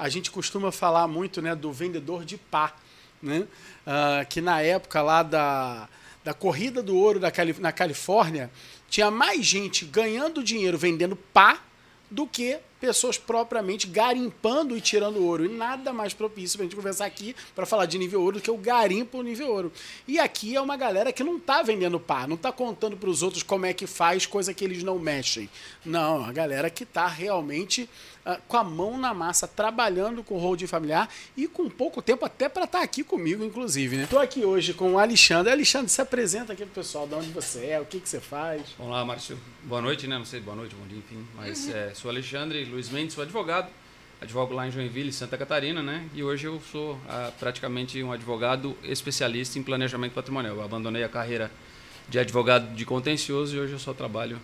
a gente costuma falar muito né, do vendedor de pá, né? Uh, que na época lá da, da corrida do ouro da na Califórnia, tinha mais gente ganhando dinheiro vendendo pá do que pessoas propriamente garimpando e tirando ouro. E nada mais propício para a gente conversar aqui para falar de nível ouro do que o garimpo nível ouro. E aqui é uma galera que não está vendendo pá, não está contando para os outros como é que faz coisa que eles não mexem. Não, a galera que está realmente uh, com a mão na massa, trabalhando com holding familiar e com pouco tempo até para estar tá aqui comigo, inclusive. Estou né? aqui hoje com o Alexandre. Alexandre, se apresenta aqui para o pessoal de onde você é, o que, que você faz. Olá, Márcio. Boa noite, né? Não sei, boa noite, bom dia, enfim. Mas uhum. é, sou Alexandre Luiz Mendes, sou advogado. Advogo lá em Joinville, Santa Catarina, né? E hoje eu sou ah, praticamente um advogado especialista em planejamento patrimonial. Eu abandonei a carreira de advogado de contencioso e hoje eu só trabalho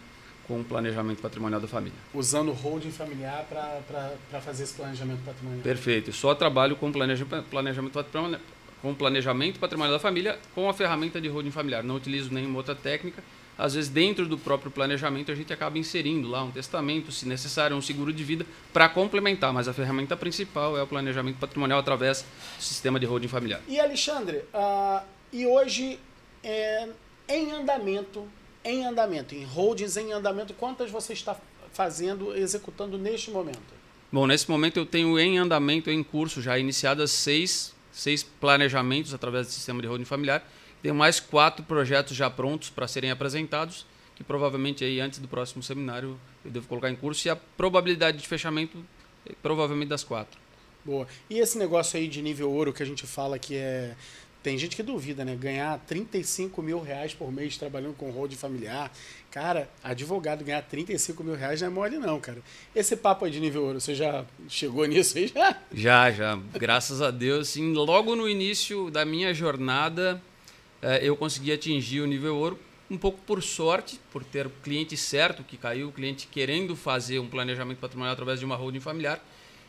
com o planejamento patrimonial da família. Usando o holding familiar para fazer esse planejamento patrimonial. Perfeito. Só trabalho com planejamento, planejamento patrimonial, com planejamento patrimonial da família com a ferramenta de holding familiar. Não utilizo nenhuma outra técnica às vezes dentro do próprio planejamento a gente acaba inserindo lá um testamento, se necessário, um seguro de vida para complementar, mas a ferramenta principal é o planejamento patrimonial através do sistema de holding familiar. E Alexandre, uh, e hoje é, em andamento, em andamento, em holdings em andamento, quantas você está fazendo, executando neste momento? Bom, nesse momento eu tenho em andamento, em curso, já iniciadas seis, seis planejamentos através do sistema de holding familiar tem mais quatro projetos já prontos para serem apresentados, que provavelmente aí antes do próximo seminário eu devo colocar em curso e a probabilidade de fechamento é provavelmente das quatro. Boa. E esse negócio aí de nível ouro que a gente fala que é tem gente que duvida, né? Ganhar 35 mil reais por mês trabalhando com holding familiar. Cara, advogado ganhar 35 mil reais não é mole, não, cara. Esse papo aí de nível ouro, você já chegou nisso aí já? Já, já. Graças a Deus, sim. Logo no início da minha jornada, eu consegui atingir o nível ouro um pouco por sorte, por ter o cliente certo que caiu, o cliente querendo fazer um planejamento patrimonial através de uma holding familiar.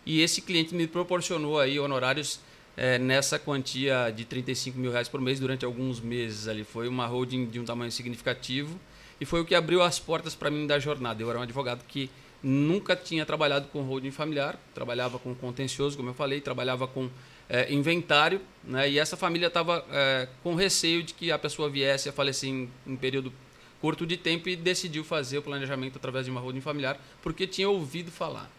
E esse cliente me proporcionou aí honorários é, nessa quantia de 35 mil reais por mês durante alguns meses ali. Foi uma holding de um tamanho significativo e foi o que abriu as portas para mim da jornada. Eu era um advogado que nunca tinha trabalhado com holding familiar, trabalhava com contencioso, como eu falei, trabalhava com é, inventário, né? e essa família estava é, com receio de que a pessoa viesse a falecer em um período curto de tempo e decidiu fazer o planejamento através de uma holding familiar, porque tinha ouvido falar.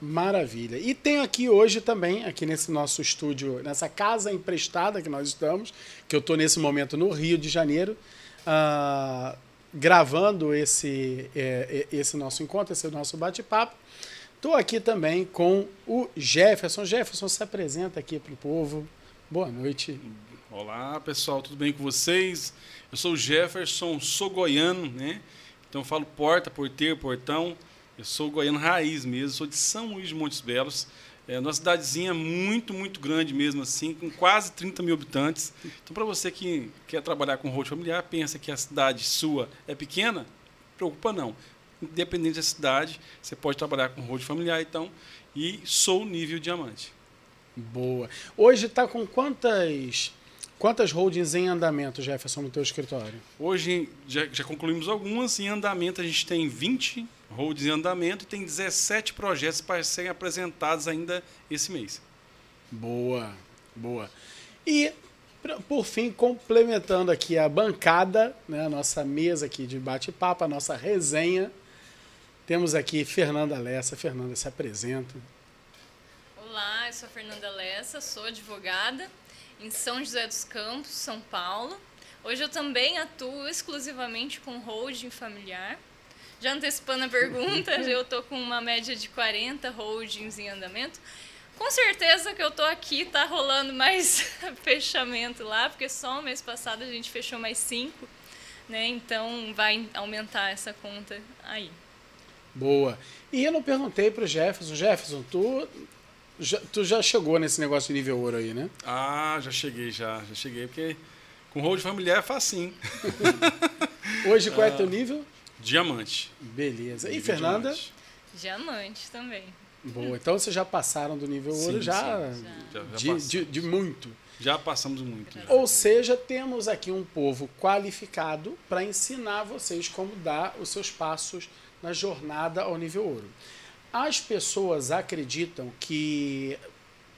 Maravilha. E tem aqui hoje também, aqui nesse nosso estúdio, nessa casa emprestada que nós estamos, que eu estou nesse momento no Rio de Janeiro, uh, gravando esse, é, é, esse nosso encontro, esse nosso bate-papo. Estou aqui também com o Jefferson. Jefferson, se apresenta aqui para o povo. Boa noite. Olá, pessoal, tudo bem com vocês? Eu sou o Jefferson, sou goiano, né? Então falo porta, porteiro, portão. Eu sou goiano raiz mesmo, sou de São Luís de Montes Belos. É uma cidadezinha muito, muito grande mesmo assim, com quase 30 mil habitantes. Então, para você que quer trabalhar com road familiar, pensa que a cidade sua é pequena, preocupa não independente da cidade, você pode trabalhar com road familiar, então, e sou nível diamante. Boa. Hoje está com quantas quantas holdings em andamento, Jefferson, no teu escritório? Hoje já, já concluímos algumas, em andamento a gente tem 20 holdings em andamento e tem 17 projetos para serem apresentados ainda esse mês. Boa, boa. E por fim, complementando aqui a bancada, né, a nossa mesa aqui de bate-papo, a nossa resenha, temos aqui Fernanda Lessa. Fernanda, se apresenta. Olá, eu sou a Fernanda Lessa, sou advogada em São José dos Campos, São Paulo. Hoje eu também atuo exclusivamente com holding familiar. Já antecipando a pergunta, eu estou com uma média de 40 holdings em andamento. Com certeza que eu estou aqui, tá rolando mais fechamento lá, porque só o mês passado a gente fechou mais cinco, né? Então vai aumentar essa conta aí. Boa. E eu não perguntei pro Jefferson, Jefferson, tu já, tu já chegou nesse negócio de nível ouro aí, né? Ah, já cheguei, já. Já cheguei, porque com hold familiar é facinho. Hoje qual é teu nível? Diamante. Beleza. Nível e Fernanda? Diamante. diamante. também. Boa. Então vocês já passaram do nível sim, ouro já, sim. já. já de, de, de muito. Já passamos muito. Já. Ou seja, temos aqui um povo qualificado para ensinar vocês como dar os seus passos na jornada ao nível ouro. As pessoas acreditam que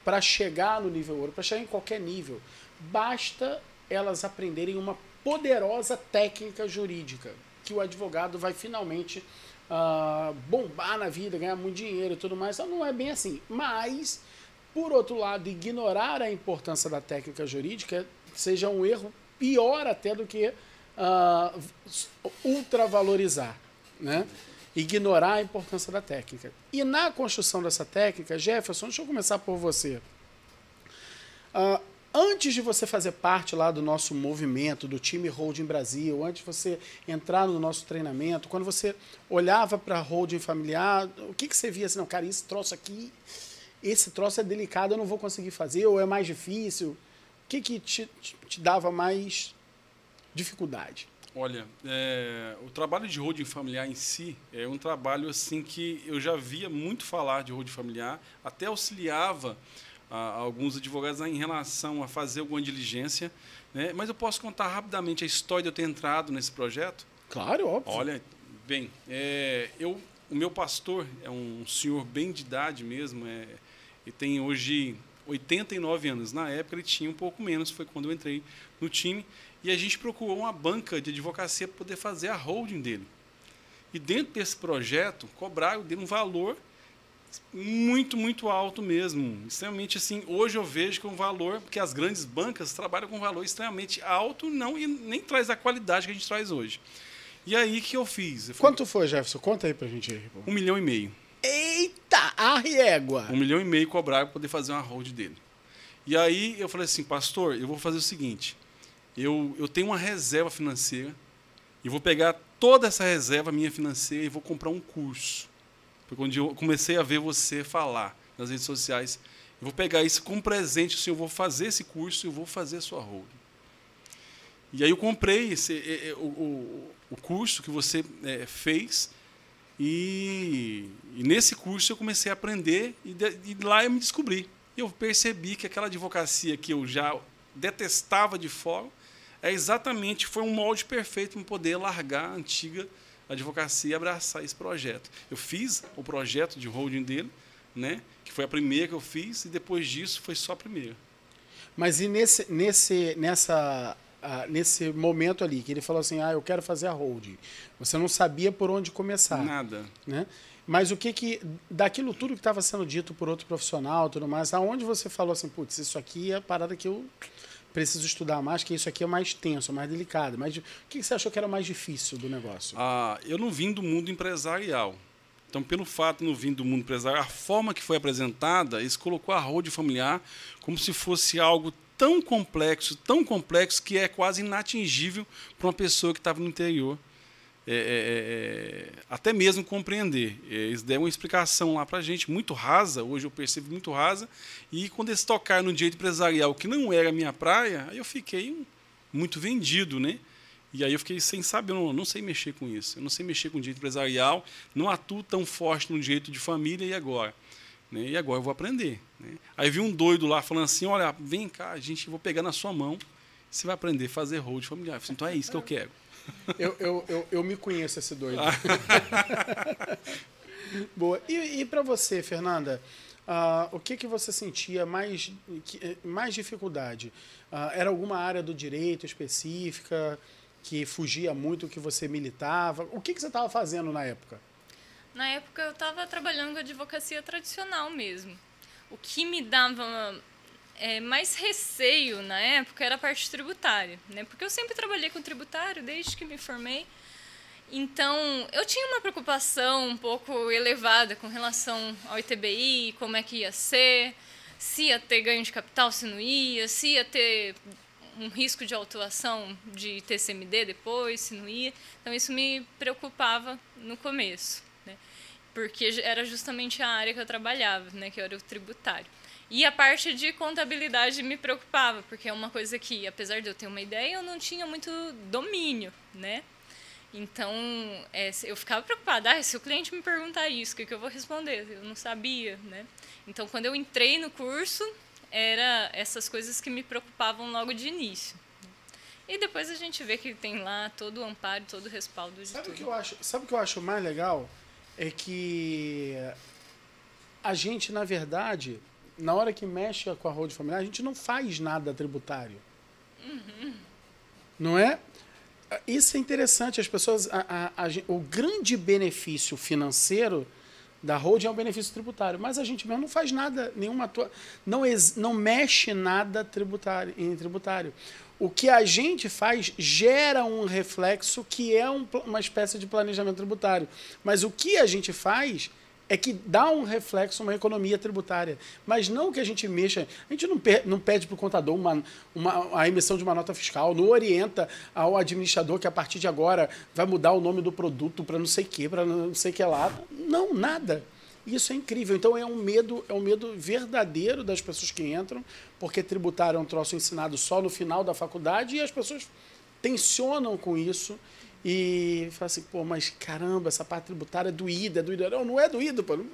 para chegar no nível ouro, para chegar em qualquer nível, basta elas aprenderem uma poderosa técnica jurídica que o advogado vai finalmente uh, bombar na vida, ganhar muito dinheiro e tudo mais. Então, não é bem assim. Mas, por outro lado, ignorar a importância da técnica jurídica seja um erro pior até do que uh, ultravalorizar. Né? Ignorar a importância da técnica. E na construção dessa técnica, Jefferson, deixa eu começar por você. Uh, antes de você fazer parte lá do nosso movimento, do time Holding Brasil, antes de você entrar no nosso treinamento, quando você olhava para holding familiar, o que, que você via assim, não, cara, esse troço aqui, esse troço é delicado, eu não vou conseguir fazer, ou é mais difícil? O que, que te, te dava mais dificuldade? Olha, é, o trabalho de holding familiar em si é um trabalho assim que eu já via muito falar de holding familiar, até auxiliava a, alguns advogados em relação a fazer alguma diligência. Né? Mas eu posso contar rapidamente a história de eu ter entrado nesse projeto? Claro, óbvio. Olha, bem, é, eu, o meu pastor é um senhor bem de idade mesmo, é, e tem hoje 89 anos. Na época ele tinha um pouco menos, foi quando eu entrei no time. E a gente procurou uma banca de advocacia para poder fazer a holding dele. E dentro desse projeto, cobraram dele um valor muito, muito alto mesmo. Extremamente assim. Hoje eu vejo que um valor, porque as grandes bancas trabalham com um valor extremamente alto não, e nem traz a qualidade que a gente traz hoje. E aí que eu fiz? Eu Quanto foi, Jefferson? Conta aí pra gente aí. Um milhão e meio. Eita, a régua! Um milhão e meio cobrar para poder fazer uma hold dele. E aí eu falei assim, pastor, eu vou fazer o seguinte. Eu, eu tenho uma reserva financeira e vou pegar toda essa reserva minha financeira e vou comprar um curso foi quando eu comecei a ver você falar nas redes sociais. Eu vou pegar isso como presente, assim, eu vou fazer esse curso, eu vou fazer a sua holding. E aí eu comprei esse, o, o, o curso que você é, fez e, e, nesse curso eu comecei a aprender e, de, e lá eu me descobri. Eu percebi que aquela advocacia que eu já detestava de fora é exatamente foi um molde perfeito para poder largar a antiga advocacia abraçar esse projeto. Eu fiz o projeto de holding dele, né, que foi a primeira que eu fiz, e depois disso foi só a primeira. Mas e nesse, nesse, nessa, uh, nesse momento ali, que ele falou assim, ah, eu quero fazer a holding, você não sabia por onde começar. Nada. Né? Mas o que que, daquilo tudo que estava sendo dito por outro profissional tudo mais, aonde você falou assim, putz, isso aqui é a parada que eu preciso estudar mais, que isso aqui é mais tenso, mais delicado. Mas o que você achou que era mais difícil do negócio? Ah, eu não vim do mundo empresarial. Então, pelo fato de não vir do mundo empresarial, a forma que foi apresentada, eles colocou a road familiar como se fosse algo tão complexo, tão complexo, que é quase inatingível para uma pessoa que estava no interior é, é, é, é, até mesmo compreender. É, eles deram uma explicação lá para a gente, muito rasa, hoje eu percebo muito rasa, e quando eles tocaram no direito empresarial, que não era a minha praia, aí eu fiquei muito vendido, né? E aí eu fiquei sem saber, eu não, não sei mexer com isso, eu não sei mexer com direito empresarial, não atuo tão forte no direito de família, e agora? Né? E agora eu vou aprender. Né? Aí vi um doido lá falando assim, olha, vem cá, a gente, vou pegar na sua mão, você vai aprender a fazer hold familiar. Falei, então é isso que eu quero. Eu, eu, eu, eu me conheço esse doido. Boa. E, e para você, Fernanda, uh, o que, que você sentia mais, que, mais dificuldade? Uh, era alguma área do direito específica que fugia muito do que você militava? O que, que você estava fazendo na época? Na época eu estava trabalhando com advocacia tradicional mesmo. O que me dava é, mais receio na época era a parte tributária, né? Porque eu sempre trabalhei com tributário desde que me formei. Então, eu tinha uma preocupação um pouco elevada com relação ao ITBI, como é que ia ser, se ia ter ganho de capital, se não ia, se ia ter um risco de autuação de TCMD depois, se não ia. Então, isso me preocupava no começo, né? porque era justamente a área que eu trabalhava, né? que era o tributário. E a parte de contabilidade me preocupava, porque é uma coisa que, apesar de eu ter uma ideia, eu não tinha muito domínio, né? Então, é, eu ficava preocupada. Ah, se o cliente me perguntar isso, o que, que eu vou responder? Eu não sabia, né? Então, quando eu entrei no curso, era essas coisas que me preocupavam logo de início. E depois a gente vê que tem lá todo o amparo, todo o respaldo de sabe tudo. O que eu acho, sabe o que eu acho mais legal? É que a gente, na verdade, na hora que mexe com a holding familiar, a gente não faz nada tributário. Não é? Isso é interessante. As pessoas. A, a, a, o grande benefício financeiro da holding é o benefício tributário. Mas a gente mesmo não faz nada, nenhuma atua, não, ex, não mexe nada tributário, em tributário. O que a gente faz gera um reflexo que é um, uma espécie de planejamento tributário. Mas o que a gente faz é que dá um reflexo, uma economia tributária. Mas não que a gente mexa. A gente não, não pede para o contador uma, uma, a emissão de uma nota fiscal, não orienta ao administrador que a partir de agora vai mudar o nome do produto para não sei o que, para não sei o que lá. Não, nada. Isso é incrível. Então é um medo, é um medo verdadeiro das pessoas que entram, porque tributário é um troço ensinado só no final da faculdade e as pessoas tensionam com isso e fala assim, pô, mas caramba, essa parte tributária é doída, é doída. Não, não é doído, pô. Uh,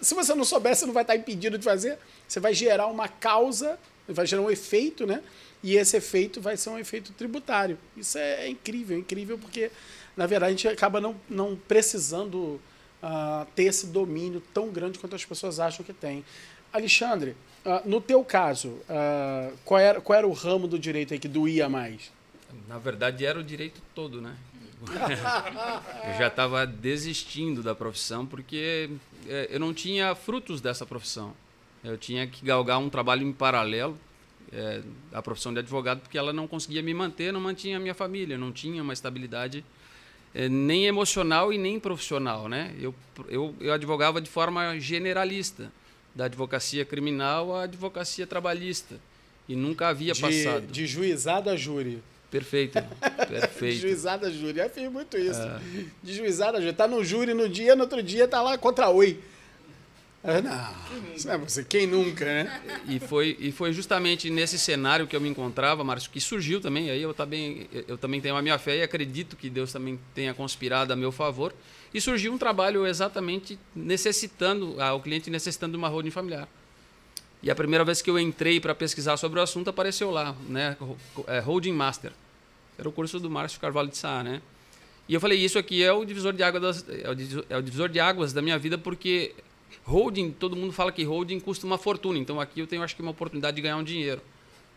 se você não souber, você não vai estar impedido de fazer. Você vai gerar uma causa, vai gerar um efeito, né? E esse efeito vai ser um efeito tributário. Isso é, é incrível, é incrível, porque, na verdade, a gente acaba não, não precisando uh, ter esse domínio tão grande quanto as pessoas acham que tem. Alexandre, uh, no teu caso, qual, era, qual era o ramo do direito aí que doía mais? Na verdade, era o direito todo, né? eu já estava desistindo da profissão porque é, eu não tinha frutos dessa profissão. Eu tinha que galgar um trabalho em paralelo é, à profissão de advogado porque ela não conseguia me manter, não mantinha a minha família, não tinha uma estabilidade é, nem emocional e nem profissional, né? Eu, eu, eu advogava de forma generalista, da advocacia criminal à advocacia trabalhista e nunca havia de, passado. De juizado a júri. Perfeito. Perfeito. Juizada júri. Eu fiz muito isso. É. De juizada júri. Tá no júri no dia, no outro dia tá lá contra oi. Não, isso não é você. Quem nunca, né? E foi, e foi justamente nesse cenário que eu me encontrava, Márcio, que surgiu também. Aí eu também, eu também tenho a minha fé e acredito que Deus também tenha conspirado a meu favor. E surgiu um trabalho exatamente necessitando, ah, o cliente necessitando de uma holding familiar. E a primeira vez que eu entrei para pesquisar sobre o assunto apareceu lá, né? É, Holding Master. Era o curso do Márcio Carvalho de Sá, né? E eu falei, isso aqui é o divisor de águas das, é, o, é o divisor de águas da minha vida porque holding, todo mundo fala que holding custa uma fortuna. Então aqui eu tenho acho que uma oportunidade de ganhar um dinheiro.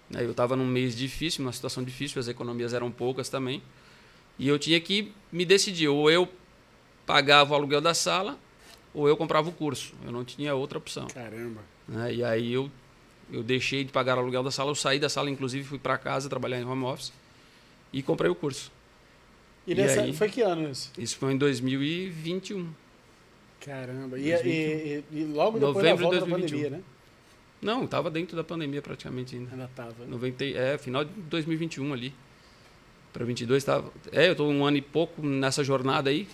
Né? Eu estava num mês difícil, numa situação difícil, as economias eram poucas também. E eu tinha que me decidir, ou eu pagava o aluguel da sala, ou eu comprava o curso. Eu não tinha outra opção. Caramba. Né? E aí eu, eu deixei de pagar o aluguel da sala, eu saí da sala, inclusive fui para casa trabalhar em home office e comprei o curso. E, nessa, aí, foi que ano isso? Isso foi em 2021. Caramba. E, e, e, logo depois Novembro da volta de 2021. da pandemia, né? Não, estava dentro da pandemia praticamente ainda. Ainda estava. Né? É, final de 2021 ali. Para 22 estava. É, eu estou um ano e pouco nessa jornada aí.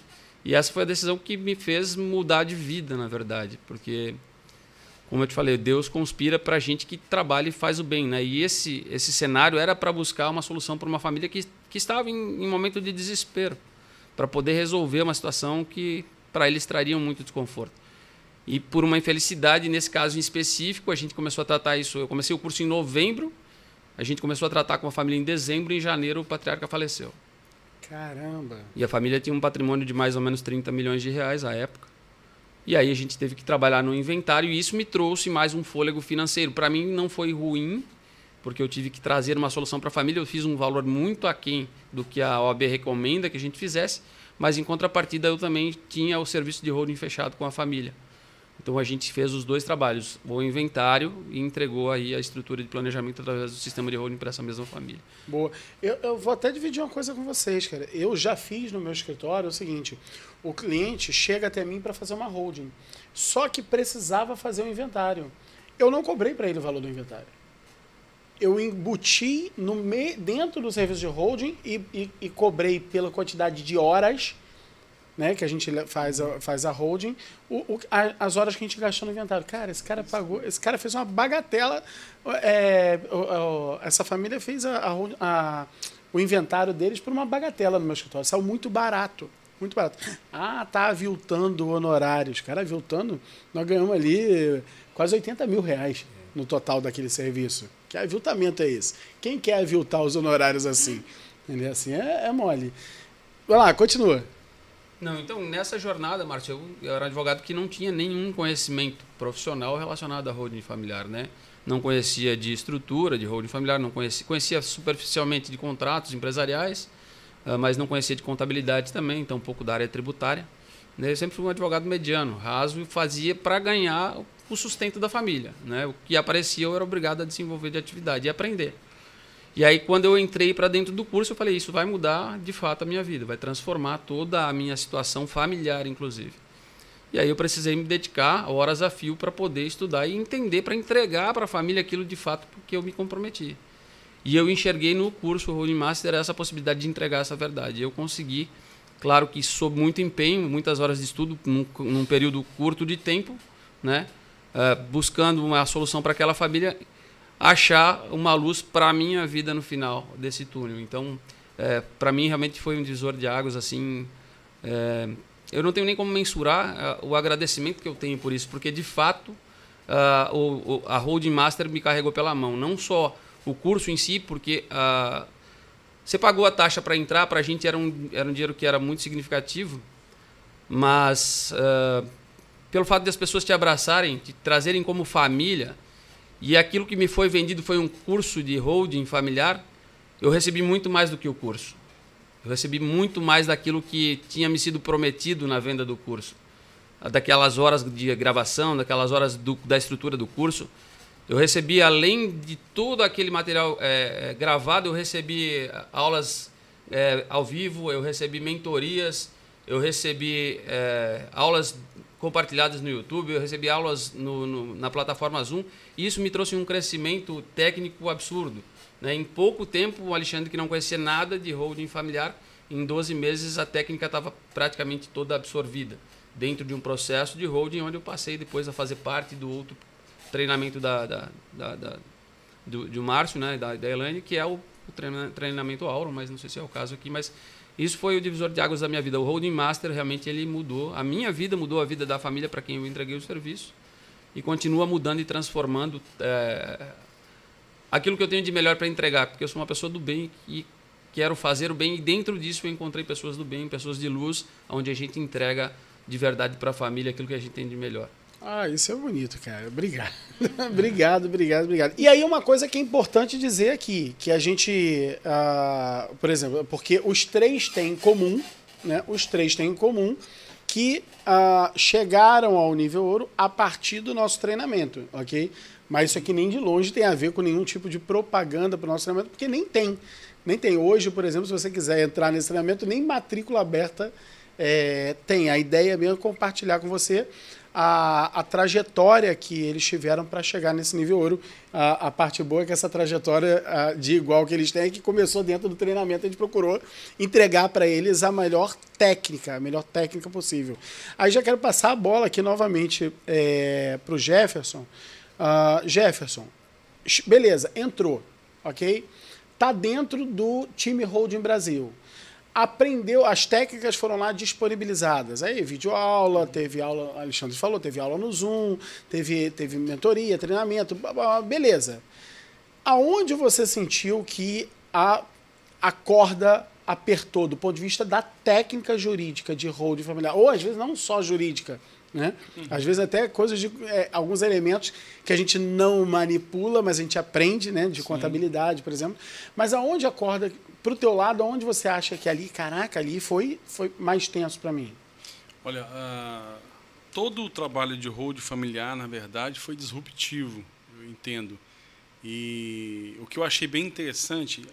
E essa foi a decisão que me fez mudar de vida, na verdade. Porque como eu te falei, Deus conspira para a gente que trabalha e faz o bem, né? E esse esse cenário era para buscar uma solução para uma família que, que estava em, em momento de desespero, para poder resolver uma situação que para eles traria muito desconforto. E por uma infelicidade, nesse caso em específico, a gente começou a tratar isso. Eu comecei o curso em novembro, a gente começou a tratar com a família em dezembro, e em janeiro o patriarca faleceu. Caramba! E a família tinha um patrimônio de mais ou menos 30 milhões de reais à época. E aí a gente teve que trabalhar no inventário e isso me trouxe mais um fôlego financeiro. Para mim não foi ruim, porque eu tive que trazer uma solução para a família. Eu fiz um valor muito aquém do que a OAB recomenda que a gente fizesse, mas em contrapartida eu também tinha o serviço de holding fechado com a família. Então a gente fez os dois trabalhos, o inventário e entregou aí a estrutura de planejamento através do sistema de holding para essa mesma família. Boa. Eu, eu, vou até dividir uma coisa com vocês, cara. Eu já fiz no meu escritório o seguinte: o cliente chega até mim para fazer uma holding, só que precisava fazer o um inventário. Eu não cobrei para ele o valor do inventário. Eu embuti no me, dentro do serviço de holding e, e, e cobrei pela quantidade de horas né, que a gente faz a, faz a holding, o, o, as horas que a gente gastou no inventário. Cara, esse cara pagou, esse cara fez uma bagatela. É, o, essa família fez a, a, o inventário deles por uma bagatela no meu escritório. Saiu muito barato. Muito barato. Ah, tá aviltando honorários. Cara, aviltando, nós ganhamos ali quase 80 mil reais no total daquele serviço. Que aviltamento é esse? Quem quer aviltar os honorários assim? Entendeu? Assim é, é mole. Vai lá, continua. Não, então nessa jornada, Márcio, eu, eu era advogado que não tinha nenhum conhecimento profissional relacionado à holding familiar, né? Não conhecia de estrutura de holding familiar, não conhecia, conhecia superficialmente de contratos empresariais, uh, mas não conhecia de contabilidade também, então um pouco da área tributária. Né? Eu sempre fui um advogado mediano, raso e fazia para ganhar o sustento da família, né? O que aparecia eu era obrigado a desenvolver de atividade e aprender. E aí, quando eu entrei para dentro do curso, eu falei: isso vai mudar de fato a minha vida, vai transformar toda a minha situação familiar, inclusive. E aí, eu precisei me dedicar horas a fio para poder estudar e entender, para entregar para a família aquilo de fato que eu me comprometi. E eu enxerguei no curso Holding Master essa possibilidade de entregar essa verdade. Eu consegui, claro que sob muito empenho, muitas horas de estudo, num, num período curto de tempo, né? Uh, buscando uma solução para aquela família achar uma luz para a minha vida no final desse túnel. Então, é, para mim, realmente foi um divisor de águas. assim. É, eu não tenho nem como mensurar uh, o agradecimento que eu tenho por isso, porque de fato uh, o, o, a Holding Master me carregou pela mão. Não só o curso em si, porque uh, você pagou a taxa para entrar, para a gente era um, era um dinheiro que era muito significativo, mas pelo fato de as pessoas te abraçarem, te trazerem como família, e aquilo que me foi vendido foi um curso de holding familiar, eu recebi muito mais do que o curso. Eu recebi muito mais daquilo que tinha me sido prometido na venda do curso. Daquelas horas de gravação, daquelas horas do, da estrutura do curso. Eu recebi, além de todo aquele material é, gravado, eu recebi aulas é, ao vivo, eu recebi mentorias, eu recebi é, aulas compartilhadas no YouTube, eu recebi aulas no, no, na plataforma Zoom, e isso me trouxe um crescimento técnico absurdo. Né? Em pouco tempo, o Alexandre, que não conhecia nada de holding familiar, em 12 meses a técnica estava praticamente toda absorvida dentro de um processo de holding, onde eu passei depois a fazer parte do outro treinamento da, da, da, da do, de Márcio, né, da, da Elaine, que é o, o treinamento Auro, mas não sei se é o caso aqui, mas isso foi o divisor de águas da minha vida. O Holding Master realmente ele mudou. A minha vida mudou a vida da família para quem eu entreguei o serviço. E continua mudando e transformando é, aquilo que eu tenho de melhor para entregar. Porque eu sou uma pessoa do bem e quero fazer o bem. E dentro disso eu encontrei pessoas do bem, pessoas de luz, onde a gente entrega de verdade para a família aquilo que a gente tem de melhor. Ah, isso é bonito, cara. Obrigado. obrigado, obrigado, obrigado. E aí uma coisa que é importante dizer aqui, que a gente, uh, por exemplo, porque os três têm em comum, né? Os três têm em comum que uh, chegaram ao nível ouro a partir do nosso treinamento, ok? Mas isso aqui nem de longe tem a ver com nenhum tipo de propaganda para o nosso treinamento, porque nem tem. Nem tem. Hoje, por exemplo, se você quiser entrar nesse treinamento, nem matrícula aberta é, tem. A ideia mesmo é compartilhar com você a, a trajetória que eles tiveram para chegar nesse nível ouro. A, a, parte boa é que essa trajetória a, de igual que eles têm é que começou dentro do treinamento, a gente procurou entregar para eles a melhor técnica, a melhor técnica possível. Aí já quero passar a bola aqui novamente é, para o Jefferson. Uh, Jefferson, beleza, entrou, ok? Tá dentro do time Holding Brasil aprendeu, as técnicas foram lá disponibilizadas. Aí, vídeo aula, teve aula, Alexandre falou, teve aula no Zoom, teve, teve mentoria, treinamento, beleza. Aonde você sentiu que a, a corda apertou do ponto de vista da técnica jurídica de hold familiar? Ou às vezes não só jurídica, né? Uhum. Às vezes até coisas de é, alguns elementos que a gente não manipula, mas a gente aprende, né? De Sim. contabilidade, por exemplo. Mas aonde a corda para o teu lado, onde você acha que ali, caraca, ali foi, foi mais tenso para mim? Olha, uh, todo o trabalho de hold familiar, na verdade, foi disruptivo, eu entendo. E o que eu achei bem interessante,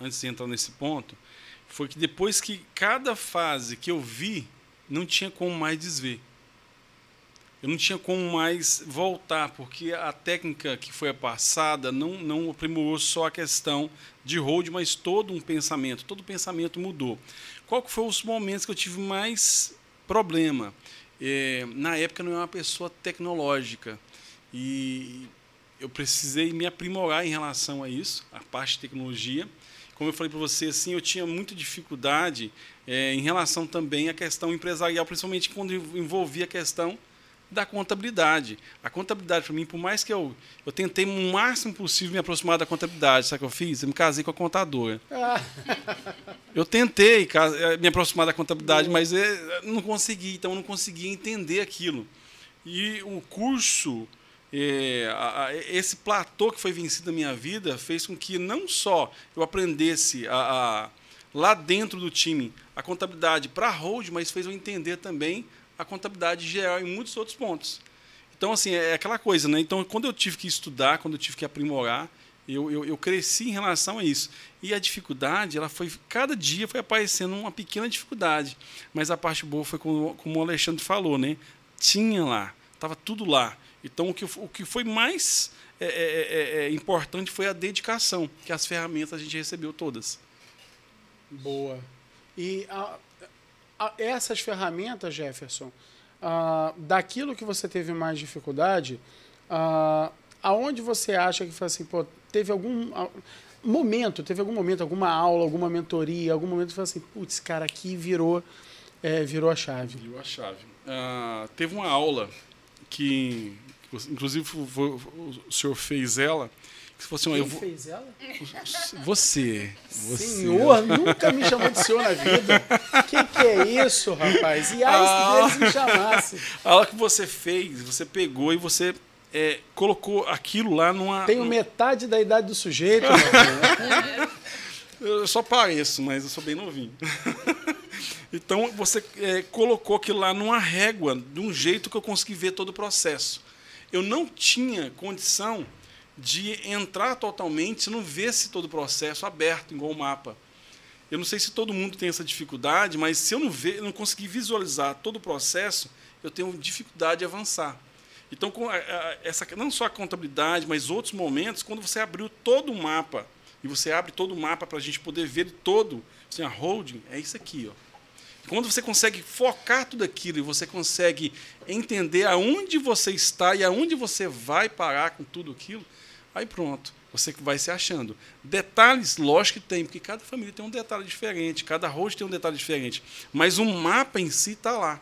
antes de entrar nesse ponto, foi que depois que cada fase que eu vi, não tinha como mais desver eu não tinha como mais voltar, porque a técnica que foi passada não, não aprimorou só a questão de hold, mas todo um pensamento, todo o pensamento mudou. Qual que foram os momentos que eu tive mais problema? É, na época não era uma pessoa tecnológica e eu precisei me aprimorar em relação a isso, a parte de tecnologia. Como eu falei para você, assim, eu tinha muita dificuldade é, em relação também à questão empresarial, principalmente quando envolvia a questão da contabilidade. A contabilidade, para mim, por mais que eu, eu tentei o máximo possível me aproximar da contabilidade, sabe o que eu fiz? Eu me casei com a contadora. Eu tentei eh, me aproximar da contabilidade, mas eh, não consegui, então eu não conseguia entender aquilo. E o curso, é, a, esse platô que foi vencido na minha vida, fez com que não só eu aprendesse a, a lá dentro do time a contabilidade para a hold, mas fez eu entender também a contabilidade geral em muitos outros pontos. Então, assim, é aquela coisa, né? Então, quando eu tive que estudar, quando eu tive que aprimorar, eu, eu, eu, cresci em relação a isso. E a dificuldade, ela foi, cada dia foi aparecendo uma pequena dificuldade. Mas a parte boa foi como, como o Alexandre falou, né? Tinha lá, estava tudo lá. Então, o que, o que foi mais é, é, é, é, importante foi a dedicação, que as ferramentas a gente recebeu todas. Boa. E a, essas ferramentas, Jefferson, ah, daquilo que você teve mais dificuldade, ah, aonde você acha que foi assim, pô, teve algum momento, teve algum momento, alguma aula, alguma mentoria, algum momento que foi assim, putz, cara, aqui virou, é, virou a chave. Virou a chave. Uh, teve uma aula que, inclusive, o senhor fez ela, que fosse assim, Quem eu vou... fez ela? Você. você. Senhor, nunca me chamou de senhor na vida. Que que é isso, rapaz? E aí ah, deles me chamasse. A aula que você fez, você pegou e você é, colocou aquilo lá numa. Tenho metade da idade do sujeito. eu só pareço, mas eu sou bem novinho. então você é, colocou aquilo lá numa régua, de um jeito que eu consegui ver todo o processo. Eu não tinha condição de entrar totalmente se não vesse todo o processo aberto, igual o mapa. Eu não sei se todo mundo tem essa dificuldade, mas se eu não, ver, não conseguir visualizar todo o processo, eu tenho dificuldade de avançar. Então, com essa, não só a contabilidade, mas outros momentos, quando você abriu todo o mapa, e você abre todo o mapa para a gente poder ver todo, assim, a holding é isso aqui. Ó. Quando você consegue focar tudo aquilo e você consegue entender aonde você está e aonde você vai parar com tudo aquilo, Aí pronto, você vai se achando. Detalhes, lógico que tem, porque cada família tem um detalhe diferente, cada host tem um detalhe diferente. Mas o mapa em si está lá.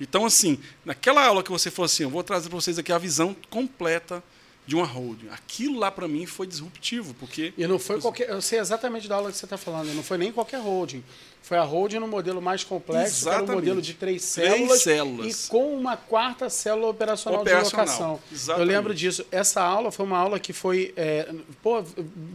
Então, assim, naquela aula que você falou assim, eu vou trazer para vocês aqui a visão completa de uma holding. Aquilo lá para mim foi disruptivo, porque. E não foi qualquer. Eu sei exatamente da aula que você está falando, não foi nem qualquer holding. Foi a holding no modelo mais complexo, Exatamente. que era o modelo de três células, três células, e com uma quarta célula operacional, operacional. de locação. Exatamente. Eu lembro disso. Essa aula foi uma aula que foi. É, pô,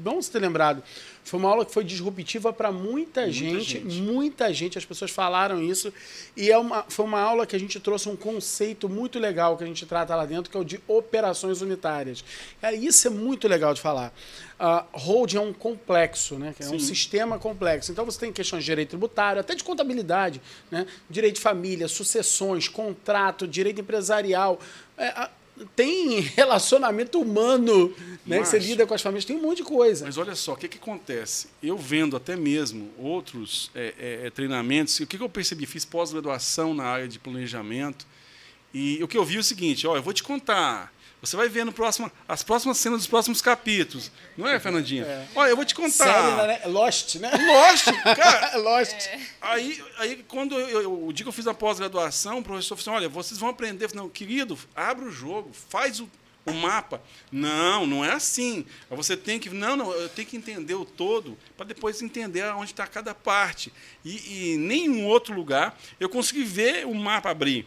vamos ter lembrado. Foi uma aula que foi disruptiva para muita, muita gente, gente, muita gente. As pessoas falaram isso. E é uma, foi uma aula que a gente trouxe um conceito muito legal que a gente trata lá dentro, que é o de operações unitárias. É, isso é muito legal de falar. Uh, holding é um complexo, né? É Sim. um sistema complexo. Então você tem questões de direito tributário, até de contabilidade, né? direito de família, sucessões, contrato, direito empresarial. É, tem relacionamento humano, né? Mas, que você lida com as famílias, tem um monte de coisa. Mas olha só, o que, que acontece? Eu vendo até mesmo outros é, é, é treinamentos, o que, que eu percebi? Fiz pós-graduação na área de planejamento, e o que eu vi é o seguinte, ó, eu vou te contar. Você vai ver no próximo, as próximas cenas dos próximos capítulos. Não é, Fernandinha? É. Olha, eu vou te contar. Série, né? Lost, né? Lost, cara. Lost. É. Aí, aí, quando eu, eu, o dia que eu fiz a pós-graduação, o professor falou assim: olha, vocês vão aprender. Eu falei, não, querido, abre o jogo, faz o, o mapa. Não, não é assim. Você tem que. Não, não, eu tenho que entender o todo para depois entender onde está cada parte. E, e nenhum outro lugar eu consegui ver o mapa abrir.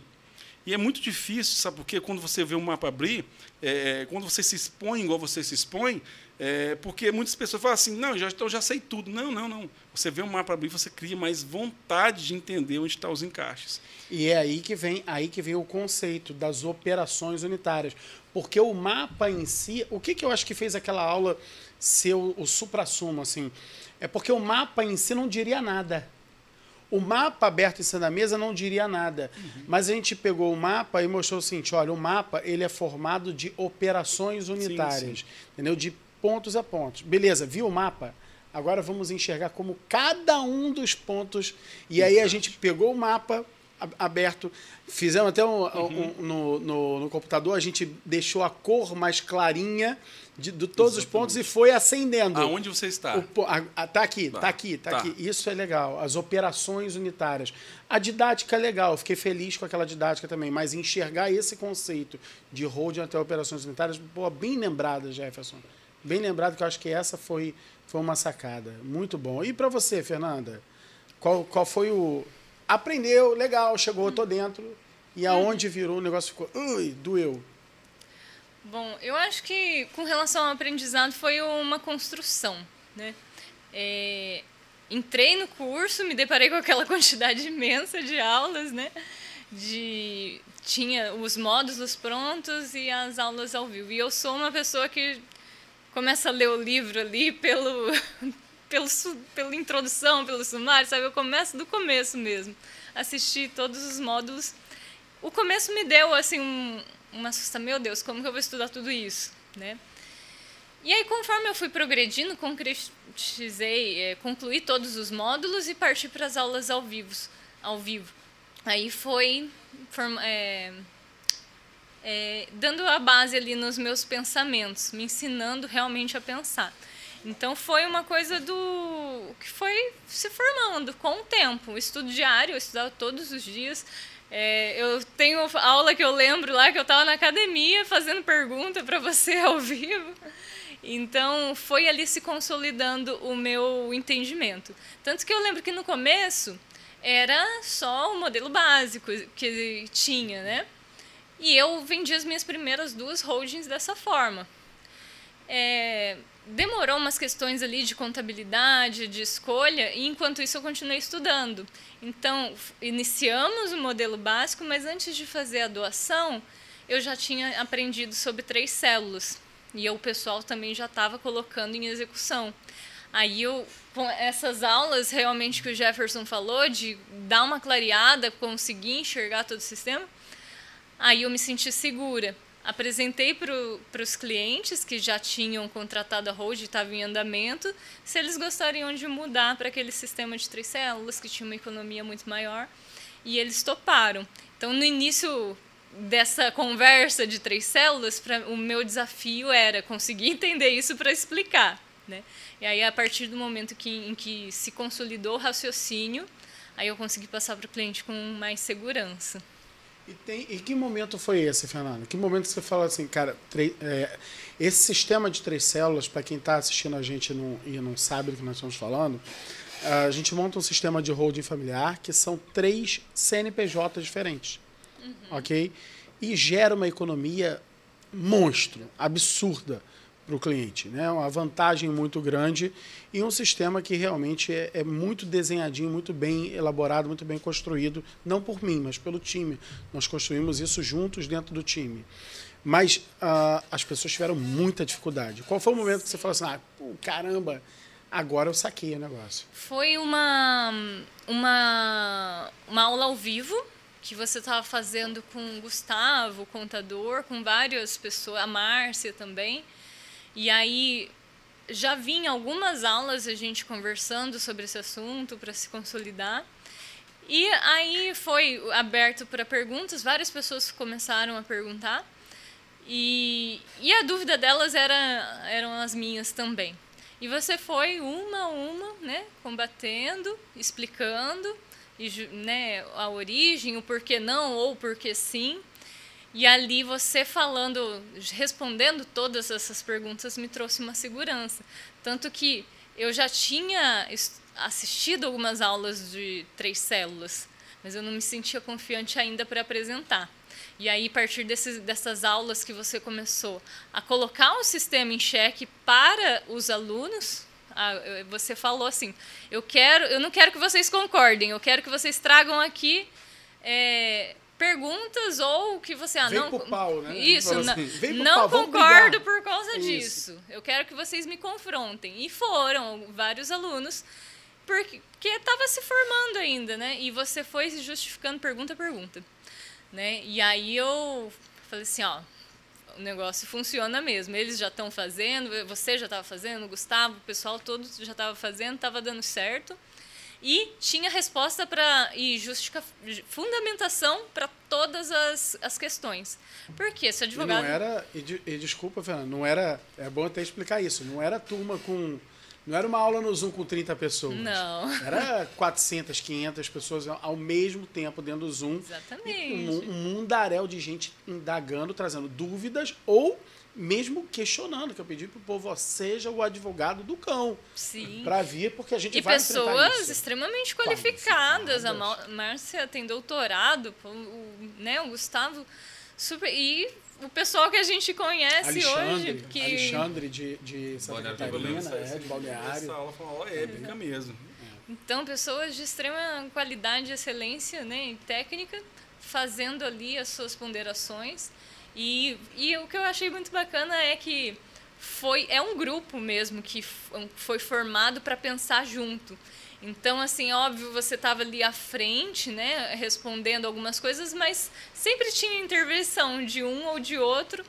E é muito difícil, sabe? Porque quando você vê o mapa abrir, é, quando você se expõe igual você se expõe, é, porque muitas pessoas falam assim, não, já, então já sei tudo. Não, não, não. Você vê o mapa abrir, você cria mais vontade de entender onde estão os encaixes. E é aí que vem, aí que vem o conceito das operações unitárias. Porque o mapa em si, o que, que eu acho que fez aquela aula ser o, o supra-sumo, assim? É porque o mapa em si não diria nada. O mapa aberto em cima da mesa não diria nada, uhum. mas a gente pegou o mapa e mostrou o seguinte, olha, o mapa ele é formado de operações unitárias, sim, sim. entendeu? De pontos a pontos. Beleza, viu o mapa? Agora vamos enxergar como cada um dos pontos. E aí a gente pegou o mapa, aberto. Fizemos até um, uhum. um, no, no, no, computador, a gente deixou a cor mais clarinha de, de todos Exatamente. os pontos e foi acendendo. Aonde você está? O, a, a, tá aqui, tá, tá aqui, tá, tá, aqui. Isso é legal. As operações unitárias. A didática é legal, fiquei feliz com aquela didática também, mas enxergar esse conceito de holding até operações unitárias, pô, bem lembrada, Jefferson. Bem lembrado que eu acho que essa foi, foi uma sacada. Muito bom. E para você, Fernanda? Qual, qual foi o. Aprendeu, legal, chegou, tô dentro. E aonde virou o negócio ficou. Ui, doeu. Bom, eu acho que com relação ao aprendizado foi uma construção, né? É, entrei no curso, me deparei com aquela quantidade imensa de aulas, né? De tinha os módulos prontos e as aulas ao vivo. E eu sou uma pessoa que começa a ler o livro ali pelo pelo pela introdução, pelo sumário, sabe? Eu começo do começo mesmo. Assisti todos os módulos. O começo me deu assim um, uma assusta, meu Deus, como que eu vou estudar tudo isso, né? E aí, conforme eu fui progredindo, concretizei, é, concluí todos os módulos e parti para as aulas ao vivo. Ao vivo. Aí foi é, é, dando a base ali nos meus pensamentos, me ensinando realmente a pensar. Então foi uma coisa do que foi se formando com o tempo. O estudo diário, eu estudava todos os dias. É, eu tenho aula que eu lembro lá que eu estava na academia fazendo pergunta para você ao vivo. Então foi ali se consolidando o meu entendimento. Tanto que eu lembro que no começo era só o modelo básico que tinha, né? E eu vendi as minhas primeiras duas holdings dessa forma. É, demorou umas questões ali de contabilidade, de escolha, e enquanto isso eu continuei estudando. Então, iniciamos o modelo básico, mas antes de fazer a doação, eu já tinha aprendido sobre três células. E o pessoal também já estava colocando em execução. Aí eu, com essas aulas realmente que o Jefferson falou, de dar uma clareada, conseguir enxergar todo o sistema, Aí eu me senti segura. Apresentei para os clientes que já tinham contratado a Hold e estavam em andamento, se eles gostariam de mudar para aquele sistema de três células, que tinha uma economia muito maior, e eles toparam. Então, no início dessa conversa de três células, pra, o meu desafio era conseguir entender isso para explicar. Né? E aí, a partir do momento que, em que se consolidou o raciocínio, aí eu consegui passar para o cliente com mais segurança. E, tem, e que momento foi esse, Fernando? Que momento você fala assim, cara, é, esse sistema de três células, para quem está assistindo a gente não, e não sabe do que nós estamos falando, a gente monta um sistema de holding familiar que são três CNPJs diferentes, uhum. ok? E gera uma economia monstro, absurda para o cliente. Né? Uma vantagem muito grande e um sistema que realmente é, é, muito desenhadinho, muito bem elaborado, muito bem construído, não por mim, mas pelo time. Nós construímos isso juntos dentro do time. Mas uh, as pessoas tiveram muita dificuldade. Qual foi o momento que você falou assim, ah, pô, caramba, agora eu saquei o negócio? Foi uma, uma, uma aula ao vivo que você estava fazendo com o Gustavo, o contador, com várias pessoas, a Márcia também. E aí já vinha algumas aulas a gente conversando sobre esse assunto para se consolidar. E aí foi aberto para perguntas, várias pessoas começaram a perguntar. E, e a dúvida delas era, eram as minhas também. E você foi uma a uma, né, combatendo, explicando e, né, a origem, o porquê não ou o porquê sim. E ali você falando, respondendo todas essas perguntas me trouxe uma segurança. Tanto que eu já tinha assistido algumas aulas de três células, mas eu não me sentia confiante ainda para apresentar. E aí, a partir desses, dessas aulas que você começou a colocar o sistema em xeque para os alunos, você falou assim: eu quero, eu não quero que vocês concordem, eu quero que vocês tragam aqui é, perguntas ou que você ah, Vem não pro pau, né? isso não, assim, não pau, concordo por causa disso. Eu quero que vocês me confrontem. E foram vários alunos porque estava se formando ainda né? E você foi se justificando pergunta a pergunta né? E aí eu falei assim ó o negócio funciona mesmo. Eles já estão fazendo você já estava fazendo Gustavo o pessoal todo já estava fazendo estava dando certo e tinha resposta para e justifica, fundamentação para todas as, as questões. Por quê? Se advogado E não era, e, de- e desculpa, Fernando, não era, é bom até explicar isso, não era turma com, não era uma aula no Zoom com 30 pessoas. Não. Era 400, 500 pessoas ao mesmo tempo dentro do Zoom. Exatamente. Um, um mundaréu de gente indagando, trazendo dúvidas ou mesmo questionando, que eu pedi pro povo, ó, seja o advogado do cão Sim. para vir, porque a gente E vai enfrentar pessoas isso. extremamente qualificadas. A Márcia tem doutorado, o, o- né, o Gustavo super e o pessoal que a gente conhece Alexandre, hoje que Alexandre de, de Santa Balneário Catarina, é, de Balneário. Essa aula foi uma aula épica mesmo. Então, pessoas de extrema qualidade, excelência né, e técnica, fazendo ali as suas ponderações. E, e o que eu achei muito bacana é que foi é um grupo mesmo que foi formado para pensar junto. Então, assim, óbvio, você estava ali à frente, né, respondendo algumas coisas, mas sempre tinha intervenção de um ou de outro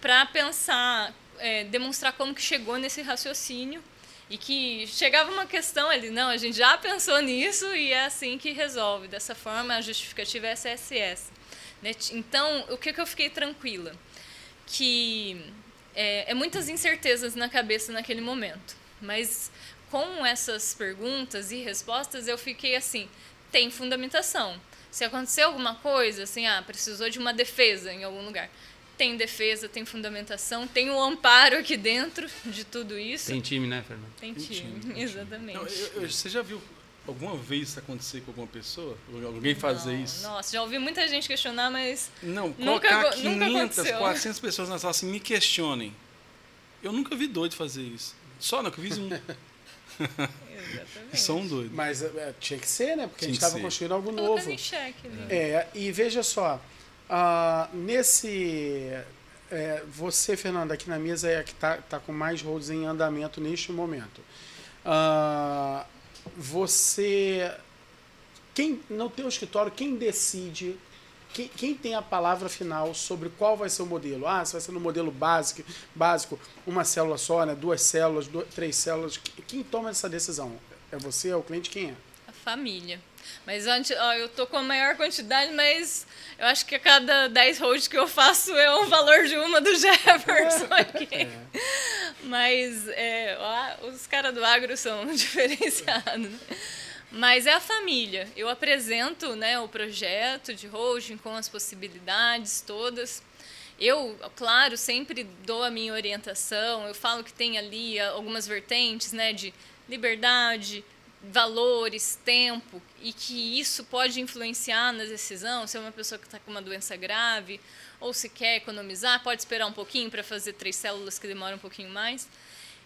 para pensar, é, demonstrar como que chegou nesse raciocínio e que chegava uma questão ali, não, a gente já pensou nisso e é assim que resolve. Dessa forma, a justificativa é SSS. Né? Então, o que, que eu fiquei tranquila? Que é, é muitas incertezas na cabeça naquele momento, mas com essas perguntas e respostas eu fiquei assim, tem fundamentação. Se acontecer alguma coisa, assim, ah, precisou de uma defesa em algum lugar, tem defesa, tem fundamentação, tem um amparo aqui dentro de tudo isso. Tem time, né, Fernando? Tem Tem time, time. exatamente. Não, eu- eu- você já viu alguma vez isso acontecer com alguma pessoa? Alguém fazer Não, isso? Nossa, já ouvi muita gente questionar, mas Não, Nunca colocar aco- nunca 500, aconteceu. 400 pessoas na sala assim, me questionem. Eu nunca vi doido fazer isso. Só não, que eu vi um. exatamente. Só um doido. Mas é, tinha que ser, né? Porque a Tinha gente que estava construindo algo Colocando novo. em xeque ali. É, e veja só, ah, nesse. é, você, Fernanda, aqui na mesa é a que está tá com mais holds em andamento neste momento. Ah, você. Quem, no teu escritório, quem decide, quem, quem tem a palavra final sobre qual vai ser o modelo? Ah, se vai ser no modelo básico, básico uma célula só, né? duas células, du- três células. Quem toma essa decisão? É você, é o cliente, quem é? A família. Mas antes, ó, eu tô com a maior quantidade, mas eu acho que a cada 10 holds que eu faço é o valor de uma do Jefferson aqui. Mas é, ó, os caras do agro são diferenciados. né? Mas é a família. Eu apresento né, o projeto de holding com as possibilidades todas. Eu, claro, sempre dou a minha orientação. Eu falo que tem ali ah, algumas vertentes né, de liberdade, valores, tempo, e que isso pode influenciar na decisão. Se é uma pessoa que está com uma doença grave, ou se quer economizar, pode esperar um pouquinho para fazer três células que demoram um pouquinho mais.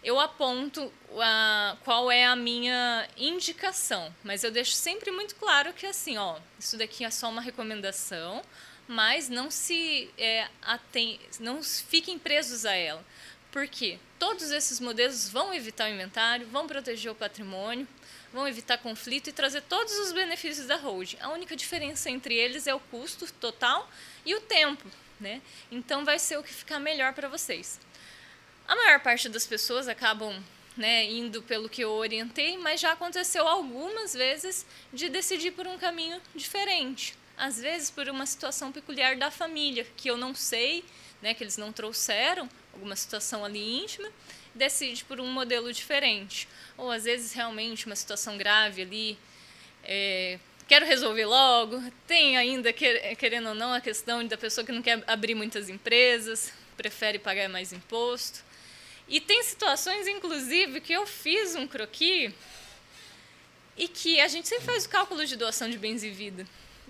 Eu aponto a, qual é a minha indicação, mas eu deixo sempre muito claro que assim, ó, isso daqui é só uma recomendação, mas não se é, aten não fiquem presos a ela. Por quê? Todos esses modelos vão evitar o inventário, vão proteger o patrimônio, vão evitar conflito e trazer todos os benefícios da holding. A única diferença entre eles é o custo total e o tempo, né? Então vai ser o que ficar melhor para vocês. A maior parte das pessoas acabam né, indo pelo que eu orientei, mas já aconteceu algumas vezes de decidir por um caminho diferente. Às vezes por uma situação peculiar da família, que eu não sei, né, que eles não trouxeram, alguma situação ali íntima, decide por um modelo diferente. Ou às vezes realmente uma situação grave ali, é, quero resolver logo. Tem ainda, quer- querendo ou não, a questão da pessoa que não quer abrir muitas empresas, prefere pagar mais imposto. E tem situações, inclusive, que eu fiz um croquis e que a gente sempre faz o cálculo de doação de bens em vida.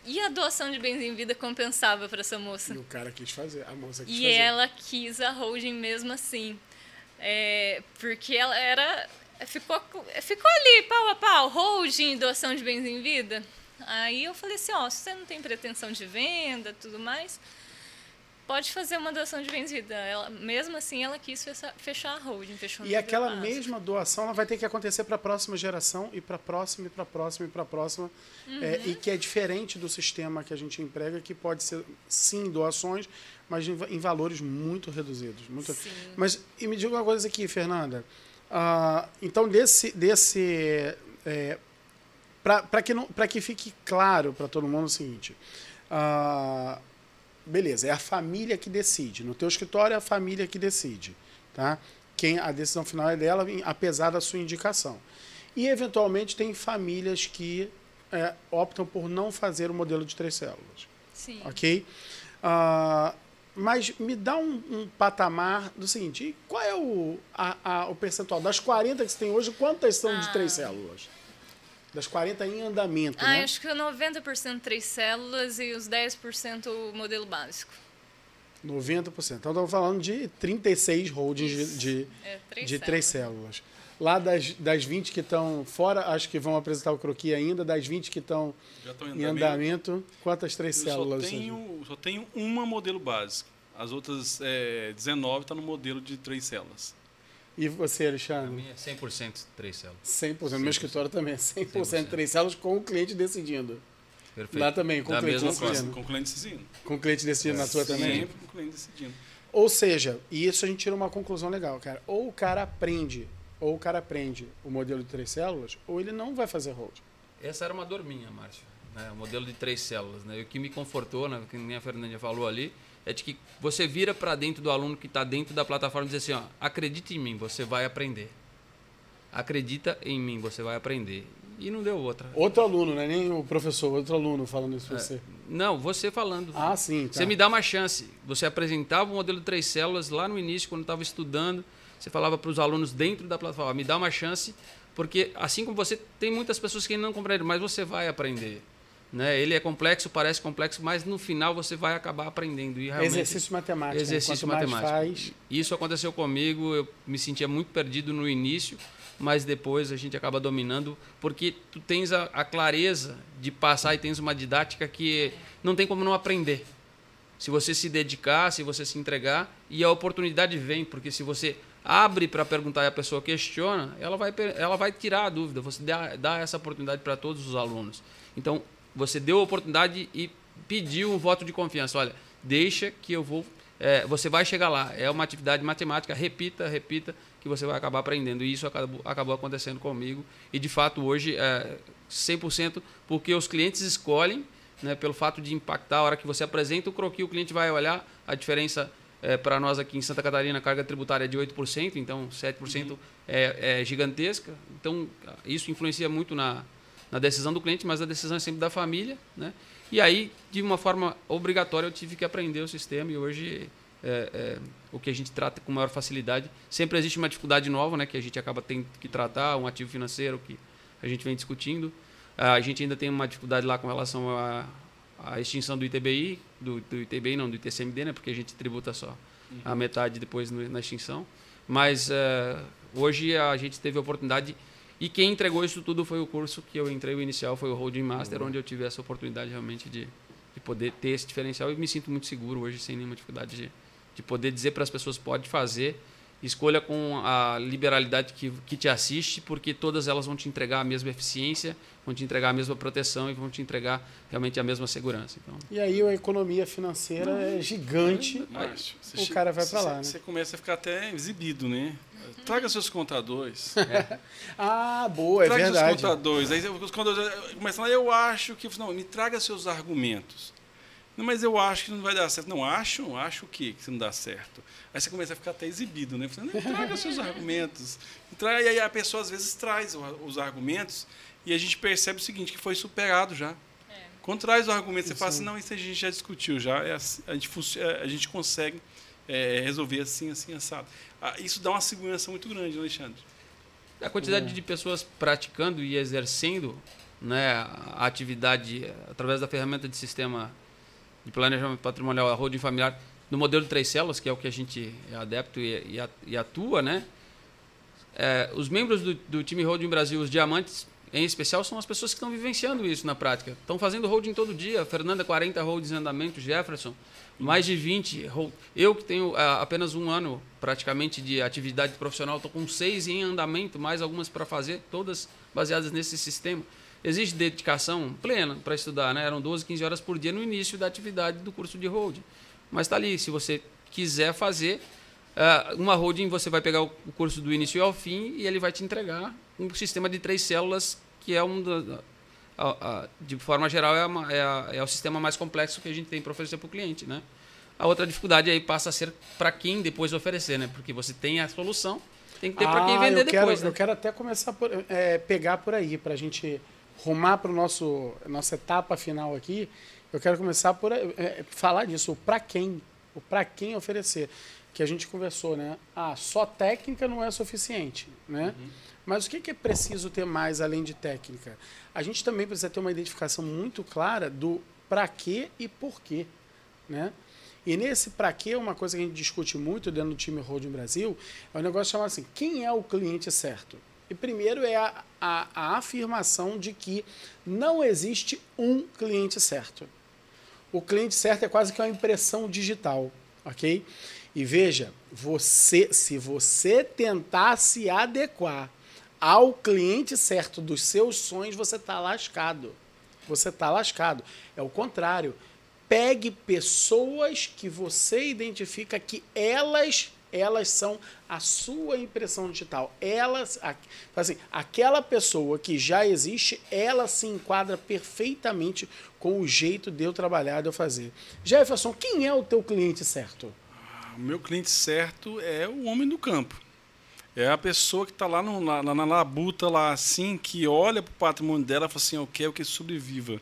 E a doação de bens em vida compensava para essa moça. E o cara quis fazer, a moça quis E fazer. ela quis a holding mesmo assim. É, porque ela era. Ficou, ficou ali, pau a pau, holding doação de bens em vida. Aí eu falei assim, ó, se você não tem pretensão de venda tudo mais, pode fazer uma doação de bens em vida. Ela, mesmo assim, ela quis fechar, a holding. Fechou E aquela mesma doação ela vai ter que acontecer para a próxima geração e para a próxima e para a próxima e para a próxima. É, e que é diferente do sistema que a gente emprega, que pode ser, sim, doações, mas em, va- em valores muito reduzidos. Muito... Sim. Mas, e me diga uma coisa aqui, Fernanda. Ah, então, desse, desse é, para que, não- pra que fique claro para todo mundo o seguinte. ah, beleza, é a família que decide. No teu escritório é a família que decide. Tá? Quem, a decisão final é dela, apesar da sua indicação. E, eventualmente, tem famílias que é, optam por não fazer o modelo de três células. Sim. Ok? Ah, mas me dá um, um patamar do seguinte: qual é o, a- a- o percentual? Das 40 que você tem hoje, quantas são de Ah. três células? Das 40 em andamento, Ah, né? acho que 90% três células e os 10% o modelo básico. 90%. Então estamos falando de 36 holdings de, de, É, três de células. três células. Lá das, das 20 que estão fora, acho que vão apresentar o croqui ainda, das 20 que estão estão em andamento, quantas três Eu só células? tenho, só tenho uma modelo básico. As outras é, 19 estão no modelo de três células. E você, Para Alexandre? mim é 100% três células. 100%. No meu escritório também é 100%, 100%. três células com o cliente decidindo. Perfeito. Lá também, com da o cliente decidindo. Com o cliente decidindo. Com o cliente decidindo na tua também? Sempre com o cliente decidindo. Ou seja, e isso a gente tira uma conclusão legal, cara. Ou o cara aprende, ou o cara aprende o modelo de três células, ou ele não vai fazer hold. Essa era uma dor minha, Márcio. Né? O modelo de três células. Né? E o que me confortou, né? que nem a Fernandinha falou ali, é de que você vira para dentro do aluno que está dentro da plataforma e diz assim, ó, acredite em mim, você vai aprender. Acredita em mim, você vai aprender. E não deu outra. Outro aluno, né? Nem o professor, outro aluno falando isso pra você. Não, você falando. Ah, sim, tá. Você me dá uma chance. Você apresentava o modelo de três células lá no início, quando estava estudando. Você falava para os alunos dentro da plataforma: me dá uma chance, porque assim como você, tem muitas pessoas que não compreenderam, mas você vai aprender. Né? Ele é complexo, parece complexo, mas no final você vai acabar aprendendo. E Exercício matemático. né? Exercício matemático. faz, Isso aconteceu comigo, eu me sentia muito perdido no início, mas depois a gente acaba dominando, porque tu tens a, a clareza de passar e tens uma didática que não tem como não aprender. Se você se dedicar, se você se entregar, e a oportunidade vem, porque se você abre para perguntar e a pessoa questiona, ela vai, ela vai tirar a dúvida. Você dá, dá essa oportunidade para todos os alunos. Então, você deu a oportunidade e pediu um voto de confiança. Olha, deixa que eu vou. é, você vai chegar lá. É uma atividade matemática, repita, repita, que você vai acabar aprendendo. E isso acabou, acabou acontecendo comigo. E de fato, hoje, é 100% porque os clientes escolhem, né, pelo fato de impactar. A hora que você apresenta o croquis, o cliente vai olhar a diferença. É, para nós aqui em Santa Catarina, a carga tributária é de 8%, então 7% é, é gigantesca. Então, isso influencia muito na, na decisão do cliente, mas a decisão é sempre da família, né? E aí, de uma forma obrigatória, eu tive que aprender o sistema e hoje é, é, o que a gente trata com maior facilidade. Sempre existe uma dificuldade nova, né? Que a gente acaba tendo que tratar, um ativo financeiro que a gente vem discutindo. A gente ainda tem uma dificuldade lá com relação à à extinção do ITBI, do, do ITBI não, do ITCMD, né? Porque a gente tributa só a metade depois no- na extinção. Mas é, hoje a gente teve a oportunidade e quem entregou isso tudo foi o curso que eu entrei, o inicial foi o Holding Master, onde eu tive essa oportunidade realmente de, de poder ter esse diferencial e me sinto muito seguro hoje, sem nenhuma dificuldade de, de poder dizer para as pessoas, pode fazer, escolha com a liberalidade que, que te assiste, porque todas elas vão te entregar a mesma eficiência, vão te entregar a mesma proteção e vão te entregar realmente a mesma segurança. Então, E aí a economia financeira é gigante. Márcio, você o cara vai você- lá, né? Você começa a ficar até exibido, né? Traga seus contadores. Ah, boa, é traga verdade. seus contadores. Aí os contadores começam lá, eu acho que. Não, me traga seus argumentos. Não, mas eu acho que não vai dar certo. Não, acho? Acho o quê que não dá certo? Aí você começa a ficar até exibido, né? Falando, "Não, traga seus argumentos. E aí a pessoa às vezes traz os argumentos e a gente percebe o seguinte, que foi superado já. É. Quando traz o argumento, você fala assim, não, isso a gente já discutiu já, é assim, a, gente, é, a gente consegue é, resolver assim, assim, assado. Ah, isso dá uma segurança muito grande, né, Alexandre. A quantidade de pessoas praticando e exercendo né, a atividade através da ferramenta de sistema de planejamento patrimonial, a holding familiar, no modelo de três células, que é o que a gente é adepto e, e atua, né? É, os membros do, do time Holding Brasil, os diamantes em especial, são as pessoas que estão vivenciando isso na prática. Estão fazendo holding todo dia. Fernanda, 40 holdings em andamento. Jefferson, mais de 20. hold- Eu que tenho ah, apenas um ano praticamente de atividade profissional, estou com seis em andamento, mais algumas para fazer, todas baseadas nesse sistema. Existe dedicação plena para estudar, né? Eram 12, 15 horas por dia no início da atividade do curso de holding. Mas está ali, se você quiser fazer, ah, uma holding você vai pegar o curso do início ao fim e ele vai te entregar um sistema de três células que é um da- de forma geral, é, uma, é, a, é, o sistema mais complexo que a gente tem para oferecer para o cliente. Né? A outra dificuldade aí passa a ser para quem depois oferecer, né? porque você tem a solução, tem que ter ah, para quem vender eu quero, depois. Né? Eu quero até começar por é, pegar por aí, para a gente rumar para nosso nossa etapa final aqui. Eu quero começar por é, falar disso, para quem, o para quem oferecer, que a gente conversou, né? Ah, só técnica não é suficiente, né? Uhum. Mas o que é preciso ter mais além de técnica? A gente também precisa ter uma identificação muito clara do para quê e por quê. Né? E nesse para quê, uma coisa que a gente discute muito dentro do time Holding Brasil, é um negócio chamado assim: quem é o cliente certo? E primeiro é a, a, a afirmação de que não existe um cliente certo. O cliente certo é quase que uma impressão digital, ok? E veja, você, se você tentar se adequar ao cliente certo dos seus sonhos, você está lascado. Você está lascado. É o contrário. Pegue pessoas que você identifica que elas elas são a sua impressão digital. Elas, assim, aquela pessoa que já existe, ela se enquadra perfeitamente com o jeito de eu trabalhar, de eu fazer. Jefferson, quem é o teu cliente certo? Ah, o meu cliente certo é o homem do campo. É a pessoa que está lá, no, lá, na labuta, lá assim, que olha para o patrimônio dela e fala assim: eu quero que sobreviva.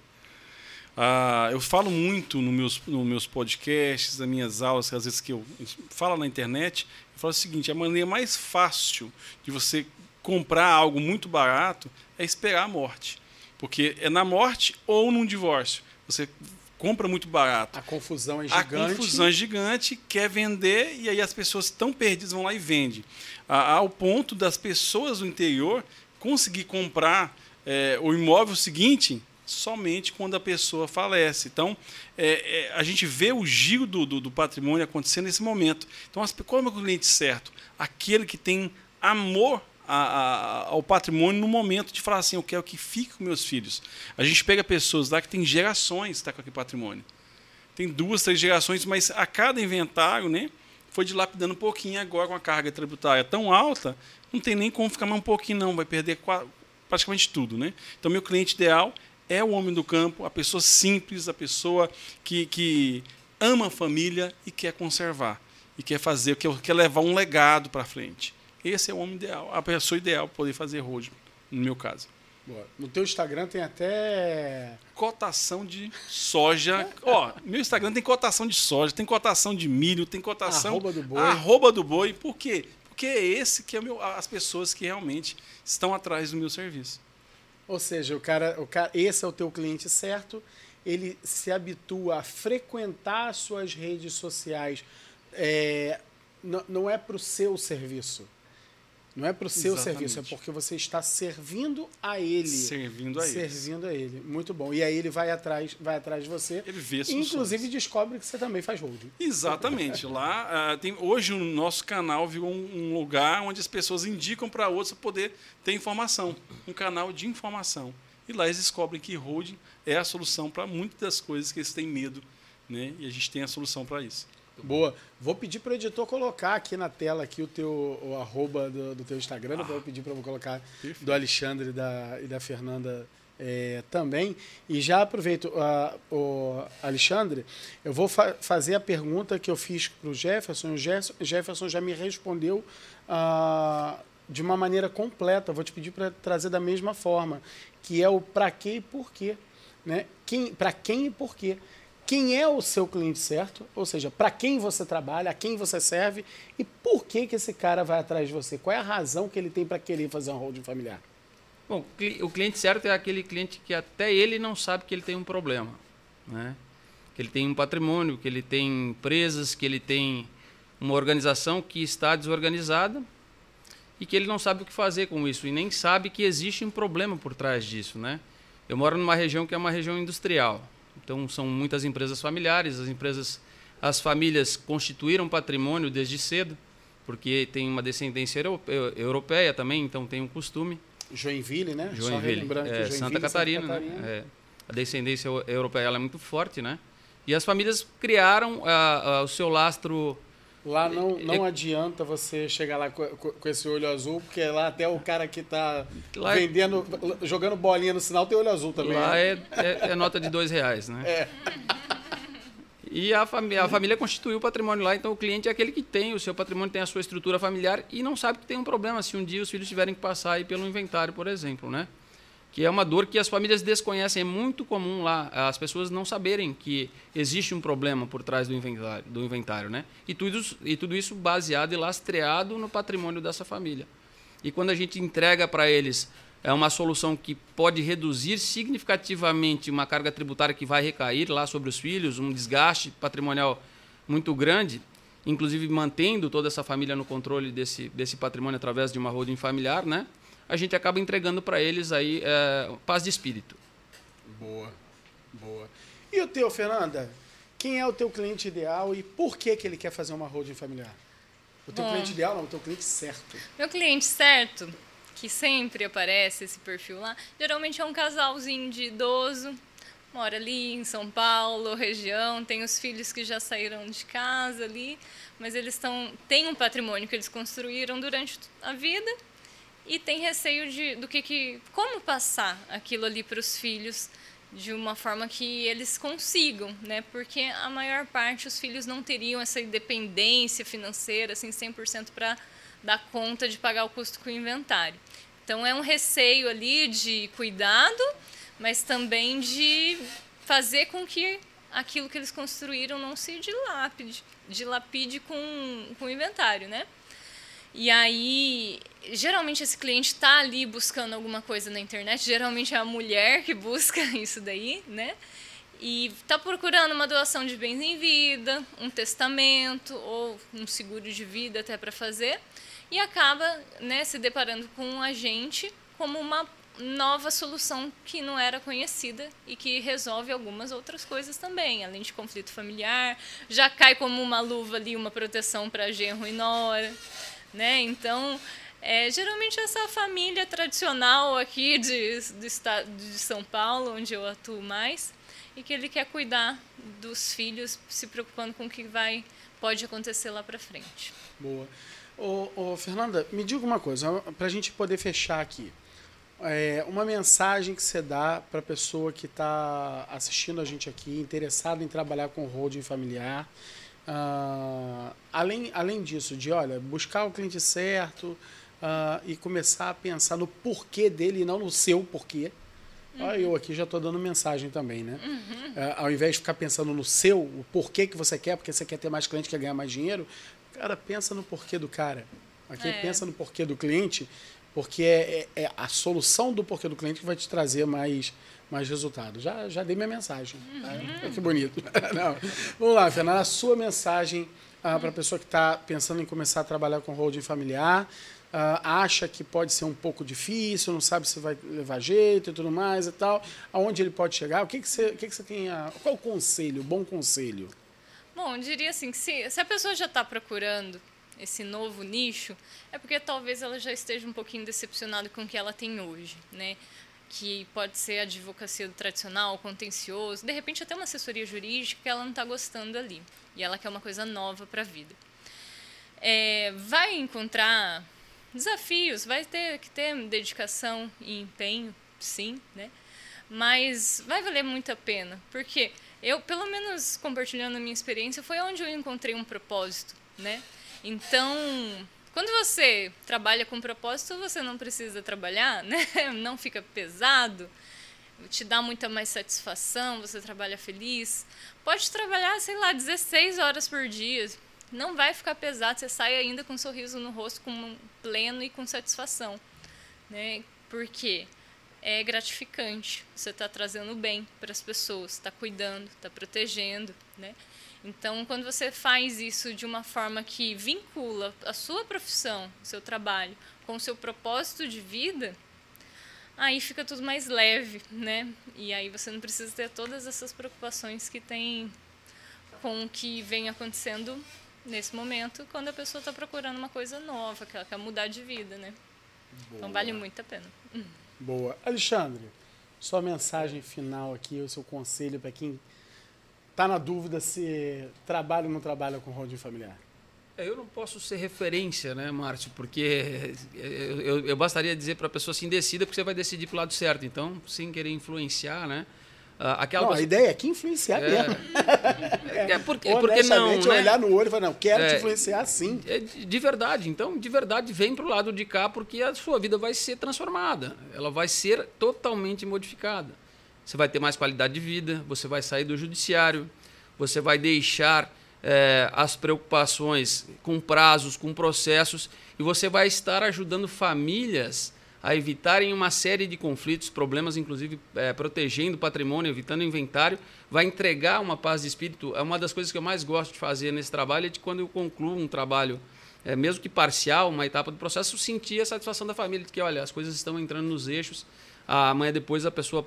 Ah, eu falo muito nos meus, nos meus podcasts, nas minhas aulas, às vezes que eu falo na internet, eu falo o seguinte: a maneira mais fácil de você comprar algo muito barato é esperar a morte. Porque é na morte ou num divórcio. Você compra muito barato. A confusão é gigante. A confusão é gigante, quer vender e aí as pessoas estão perdidas vão lá e vendem. Ao ponto das pessoas do interior conseguir comprar é, o imóvel seguinte somente quando a pessoa falece. Então, é, é, a gente vê o giro do, do, do, patrimônio acontecendo nesse momento. Então, qual é o cliente certo? Aquele que tem amor a, a, ao patrimônio no momento de falar assim, eu quero que fique com meus filhos. A gente pega pessoas lá que tem gerações que tá com aquele patrimônio. Tem duas, três gerações, mas a cada inventário, né, foi dilapidando um pouquinho agora com a carga tributária tão alta, não tem nem como ficar mais um pouquinho não, vai perder praticamente tudo, né? Então meu cliente ideal é o homem do campo, a pessoa simples, a pessoa que, que ama a família e quer conservar e quer fazer, quer, quer levar um legado para frente. Esse é o homem ideal, a pessoa ideal para poder fazer road, no meu caso. Boa. No teu Instagram tem até cotação de soja. Ó, meu Instagram tem cotação de soja, tem cotação de milho, tem cotação arroba do boi. Arroba do boi. Por quê? Porque é esse que é meu, as pessoas que realmente estão atrás do meu serviço. Ou seja, o cara, o cara, esse é o teu cliente certo. Ele se habitua a frequentar as suas redes sociais. É, não é para o seu serviço não é para o seu Exatamente. serviço, é porque você está servindo a ele. Servindo a ele. Servindo a ele. Muito bom. E aí ele vai atrás, vai atrás de você. Ele vê Inclusive descobre que você também faz holding. Exatamente. Lá uh, tem hoje o nosso canal virou um, um lugar onde as pessoas indicam para outros poder ter informação, um canal de informação. E lá eles descobrem que holding é a solução para muitas das coisas que eles têm medo, né? E a gente tem a solução para isso. Boa. Vou pedir para o editor colocar aqui na tela aqui o teu o arroba do, do teu Instagram. Ah, vou pedir para colocar perfeito. do Alexandre e da, e da Fernanda é, também. E já aproveito, uh, o Alexandre, eu vou fa fazer a pergunta que eu fiz para o Jefferson. O Jefferson já me respondeu uh, de uma maneira completa. Vou te pedir para trazer da mesma forma, que é o para quê e por quê. Né? Quem, para quem e por quê quem é o seu cliente certo, ou seja, para quem você trabalha, a quem você serve e por que, que esse cara vai atrás de você. Qual é a razão que ele tem para querer fazer um holding familiar? Bom, o cliente certo é aquele cliente que até ele não sabe que ele tem um problema, né? Que ele tem um patrimônio, que ele tem empresas, que ele tem uma organização que está desorganizada e que ele não sabe o que fazer com isso e nem sabe que existe um problema por trás disso, né? Eu moro numa região que é uma região industrial. Então são muitas empresas familiares, as empresas, as famílias constituíram patrimônio desde cedo, porque tem uma descendência europeia também, então tem um costume. Joinville, né? Joinville, é, Joinville Santa Catarina, Santa Catarina. Né? É, a descendência europeia é muito forte, né? E as famílias criaram a, a, o seu lastro Lá não, não adianta você chegar lá com, com esse olho azul, porque lá até o cara que está é- vendendo, jogando bolinha no sinal tem olho azul também. Lá né? é, é- é nota de dois reais, né? É. E a, fami a família constituiu o patrimônio lá, então o cliente é aquele que tem o seu patrimônio, tem a sua estrutura familiar e não sabe que tem um problema se um dia os filhos tiverem que passar aí pelo inventário, por exemplo, né? Que é uma dor que as famílias desconhecem, é muito comum lá as pessoas não saberem que existe um problema por trás do inventário, do inventário né? E tudo, e tudo isso baseado e lastreado no patrimônio dessa família. E quando a gente entrega para eles é uma solução que pode reduzir significativamente uma carga tributária que vai recair lá sobre os filhos, um desgaste patrimonial muito grande, inclusive mantendo toda essa família no controle desse, desse patrimônio através de uma holding familiar, né? A gente acaba entregando para eles aí é, paz de espírito. Boa, boa. E o teu, Fernanda? Quem é o teu cliente ideal e por que, que ele quer fazer uma holding familiar? O teu Bom. cliente ideal não, o teu cliente certo. Meu cliente certo, que sempre aparece esse perfil lá, geralmente é um casalzinho de idoso, mora ali em São Paulo, região, tem os filhos que já saíram de casa ali, mas eles estão têm um patrimônio que eles construíram durante a vida e tem receio de do que, que como passar aquilo ali para os filhos de uma forma que eles consigam, né? Porque a maior parte os filhos não teriam essa independência financeira assim 100% para dar conta de pagar o custo com o inventário. Então é um receio ali de cuidado, mas também de fazer com que aquilo que eles construíram não se dilapide, dilapide com, com o inventário, né? E aí, geralmente esse cliente está ali buscando alguma coisa na internet, geralmente é a mulher que busca isso daí, né? E está procurando uma doação de bens em vida, um testamento ou um seguro de vida até para fazer, e acaba né, se deparando com a gente como uma nova solução que não era conhecida e que resolve algumas outras coisas também, além de conflito familiar, já cai como uma luva ali uma proteção para genro e nora né? Então, é, geralmente essa família tradicional aqui de, do estado de São Paulo, onde eu atuo mais, e que ele quer cuidar dos filhos, se preocupando com o que vai pode acontecer lá para frente. Boa. Ô, ô, Fernanda, me diga uma coisa, para a gente poder fechar aqui. É, uma mensagem que você dá para a pessoa que está assistindo a gente aqui, interessada em trabalhar com holding familiar. Ah, além, além disso, de olha, buscar o cliente certo ah, e começar a pensar no porquê dele e não no seu porquê. Olha, eu aqui já estou dando mensagem também, né? Ah, ao invés de ficar pensando no seu, o porquê que você quer, porque você quer ter mais cliente, quer ganhar mais dinheiro, cara, pensa no porquê do cara. Aqui É. pensa no porquê do cliente, porque é, é- é a solução do porquê do cliente que vai te trazer mais, mais resultado. Já, já dei minha mensagem. tá? Que bonito. Não. Vamos lá, Fernanda, a sua mensagem para a pessoa que está pensando em começar a trabalhar com holding familiar, ah, acha que pode ser um pouco difícil, não sabe se vai levar jeito e tudo mais e tal, aonde ele pode chegar? O que, que, você, o que, que você tem a, Qual o conselho, o bom conselho? Bom, eu diria assim, que se, se a pessoa já está procurando esse novo nicho, é porque talvez ela já esteja um pouquinho decepcionada com o que ela tem hoje, né? Que pode ser a advocacia do tradicional, contencioso, de repente até uma assessoria jurídica que ela não está gostando ali. E ela quer uma coisa nova para a vida. É, vai encontrar desafios, vai ter que ter dedicação e empenho, sim, né? Mas vai valer muito a pena, porque eu, pelo menos compartilhando a minha experiência, foi onde eu encontrei um propósito, né? Então, quando você trabalha com propósito, você não precisa trabalhar, né? Não fica pesado, te dá muita mais satisfação, você trabalha feliz. Pode trabalhar, sei lá, 16 horas por dia. Não vai ficar pesado, você sai ainda com um sorriso no rosto, com pleno e com satisfação, né? Porque é gratificante. Você está trazendo bem para as pessoas, está cuidando, está protegendo, né? Então, quando você faz isso de uma forma que vincula a sua profissão, o seu trabalho, com o seu propósito de vida, aí fica tudo mais leve, né? E aí você não precisa ter todas essas preocupações que tem com o que vem acontecendo nesse momento, quando a pessoa está procurando uma coisa nova, que ela quer mudar de vida, né? Então vale muito a pena. Boa. Alexandre, sua mensagem final aqui, o seu conselho para quem está na dúvida se trabalha ou não trabalha com holding familiar. É, eu não posso ser referência, né, Márcio? Porque eu, eu, eu bastaria dizer para a pessoa assim, decida, porque você vai decidir para o lado certo. Então, sem querer influenciar, né? Ah, aquela não, pessoa... a ideia é que influenciar é. mesmo. É, porque, porque não, né? olhar no olho e falar, não, quero é, te influenciar sim. É de verdade. Então, de verdade, vem para o lado de cá, porque a sua vida vai ser transformada. Ela vai ser totalmente modificada. Você vai ter mais qualidade de vida, você vai sair do judiciário, você vai deixar é, as preocupações com prazos, com processos, e você vai estar ajudando famílias a evitarem uma série de conflitos, problemas, inclusive é, protegendo o patrimônio, evitando inventário, vai entregar uma paz de espírito. É uma das coisas que eu mais gosto de fazer nesse trabalho, é de quando eu concluo um trabalho, é, mesmo que parcial, uma etapa do processo, sentir a satisfação da família, de que, olha, as coisas estão entrando nos eixos, amanhã depois a pessoa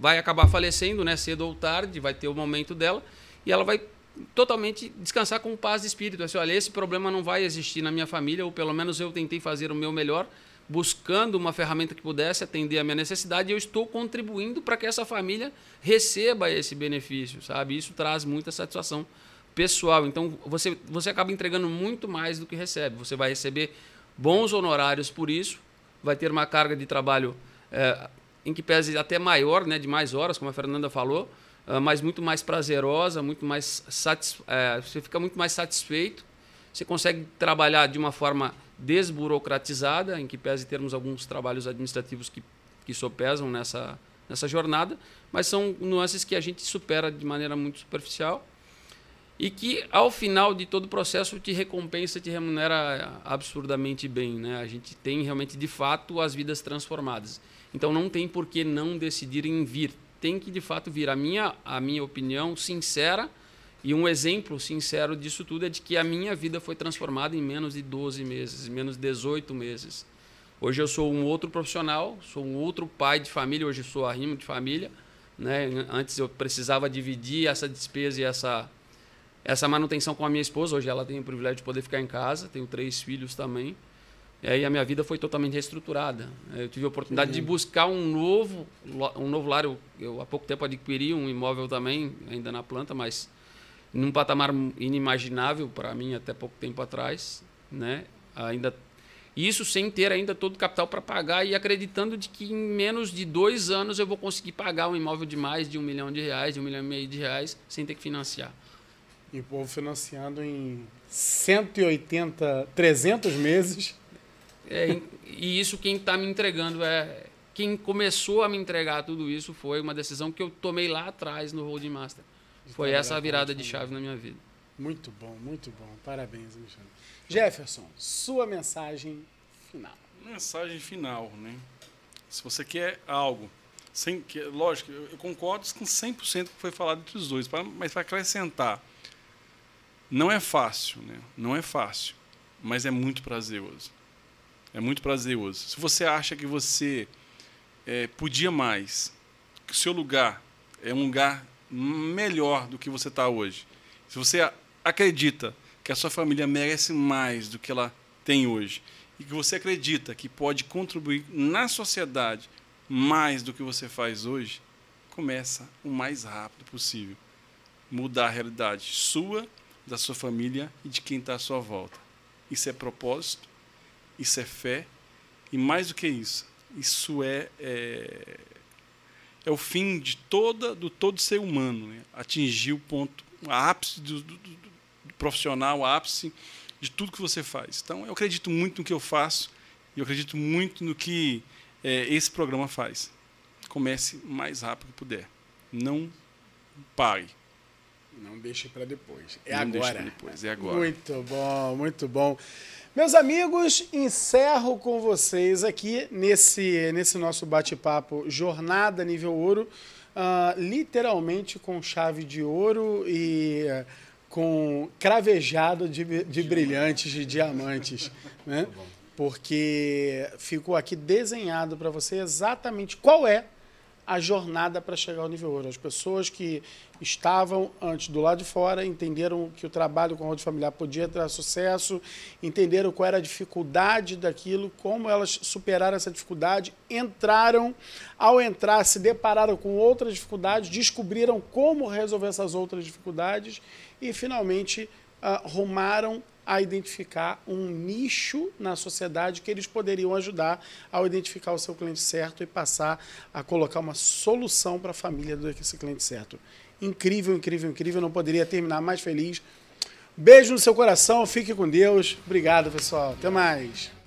vai acabar falecendo, né, cedo ou tarde, vai ter o momento dela, e ela vai totalmente descansar com paz de espírito. Assim, olha, esse problema não vai existir na minha família, ou pelo menos eu tentei fazer o meu melhor, buscando uma ferramenta que pudesse atender a minha necessidade e eu estou contribuindo para que essa família receba esse benefício, sabe? Isso traz muita satisfação pessoal. Então, você, você acaba entregando muito mais do que recebe. Você vai receber bons honorários por isso, vai ter uma carga de trabalho é, em que pese até maior, né, de mais horas, como a Fernanda falou, uh, mas muito mais prazerosa, muito mais satis, é, você fica muito mais satisfeito. Você consegue trabalhar de uma forma desburocratizada, em que pese termos alguns trabalhos administrativos que, que sopesam nessa, nessa jornada, mas são nuances que a gente supera de maneira muito superficial e que, ao final de todo o processo, te recompensa, te remunera absurdamente bem. Né? A gente tem realmente, de fato, as vidas transformadas. Então, não tem por que não decidir em vir. Tem que, de fato, vir. A minha, a minha opinião sincera e um exemplo sincero disso tudo é de que a minha vida foi transformada em menos de 12 meses, menos de 18 meses. Hoje eu sou um outro profissional, sou um outro pai de família, hoje sou arrimo de família. Né? Antes eu precisava dividir essa despesa e essa, essa manutenção com a minha esposa. Hoje ela tem o privilégio de poder ficar em casa, tenho três filhos também. E aí a minha vida foi totalmente reestruturada. Eu tive a oportunidade de buscar um novo, um novo lar. Eu, eu há pouco tempo adquiri um imóvel também, ainda na planta, mas num patamar inimaginável para mim até pouco tempo atrás, né? Ainda isso sem ter ainda todo o capital para pagar e acreditando de que em menos de dois anos eu vou conseguir pagar um imóvel de mais de um milhão de reais, de um milhão e meio de reais, sem ter que financiar. E o povo financiando em 180, 300 meses. É, e isso quem está me entregando é quem começou a me entregar tudo isso foi uma decisão que eu tomei lá atrás no Holding Master. Foi essa a virada de chave na minha vida. Muito bom, muito bom. Parabéns, Alexandre. Jefferson, sua mensagem final. Mensagem final, né? Se você quer algo, sem, que, lógico, eu concordo com 100% que foi falado entre os dois, mas para acrescentar, não é fácil, né? Não é fácil, mas é muito prazeroso. É muito prazeroso. Se você acha que você é, podia mais, que o seu lugar é um lugar melhor do que você está hoje, se você acredita que a sua família merece mais do que ela tem hoje e que você acredita que pode contribuir na sociedade mais do que você faz hoje, começa o mais rápido possível. Mudar a realidade sua, da sua família e de quem está à sua volta. Isso é propósito, isso é fé e mais do que isso, isso é, é é o fim de toda do todo ser humano, né? atingir o ponto, o ápice do, do, do, profissional, o ápice de tudo que você faz. Então, eu acredito muito no que eu faço e eu acredito muito no que é, esse programa faz. Comece o mais rápido que puder. Não pare. Não deixe para depois. É Não agora. depois, é agora. Muito bom, muito bom. Meus amigos, encerro com vocês aqui nesse, nesse nosso bate-papo Jornada Nível Ouro, uh, literalmente com chave de ouro e uh, com cravejado de, de brilhantes, de diamantes. Né? Porque ficou aqui desenhado para você exatamente qual é a jornada para chegar ao nível ouro. As pessoas que estavam antes do lado de fora entenderam que o trabalho com a roda familiar podia ter sucesso, entenderam qual era a dificuldade daquilo, como elas superaram essa dificuldade, entraram, ao entrar se depararam com outras dificuldades, descobriram como resolver essas outras dificuldades e finalmente uh, rumaram a identificar um nicho na sociedade que eles poderiam ajudar ao identificar o seu cliente certo e passar a colocar uma solução para a família desse cliente certo. Incrível, incrível, incrível. Não poderia terminar mais feliz. Beijo no seu coração, fique com Deus. Obrigado, pessoal. Até mais.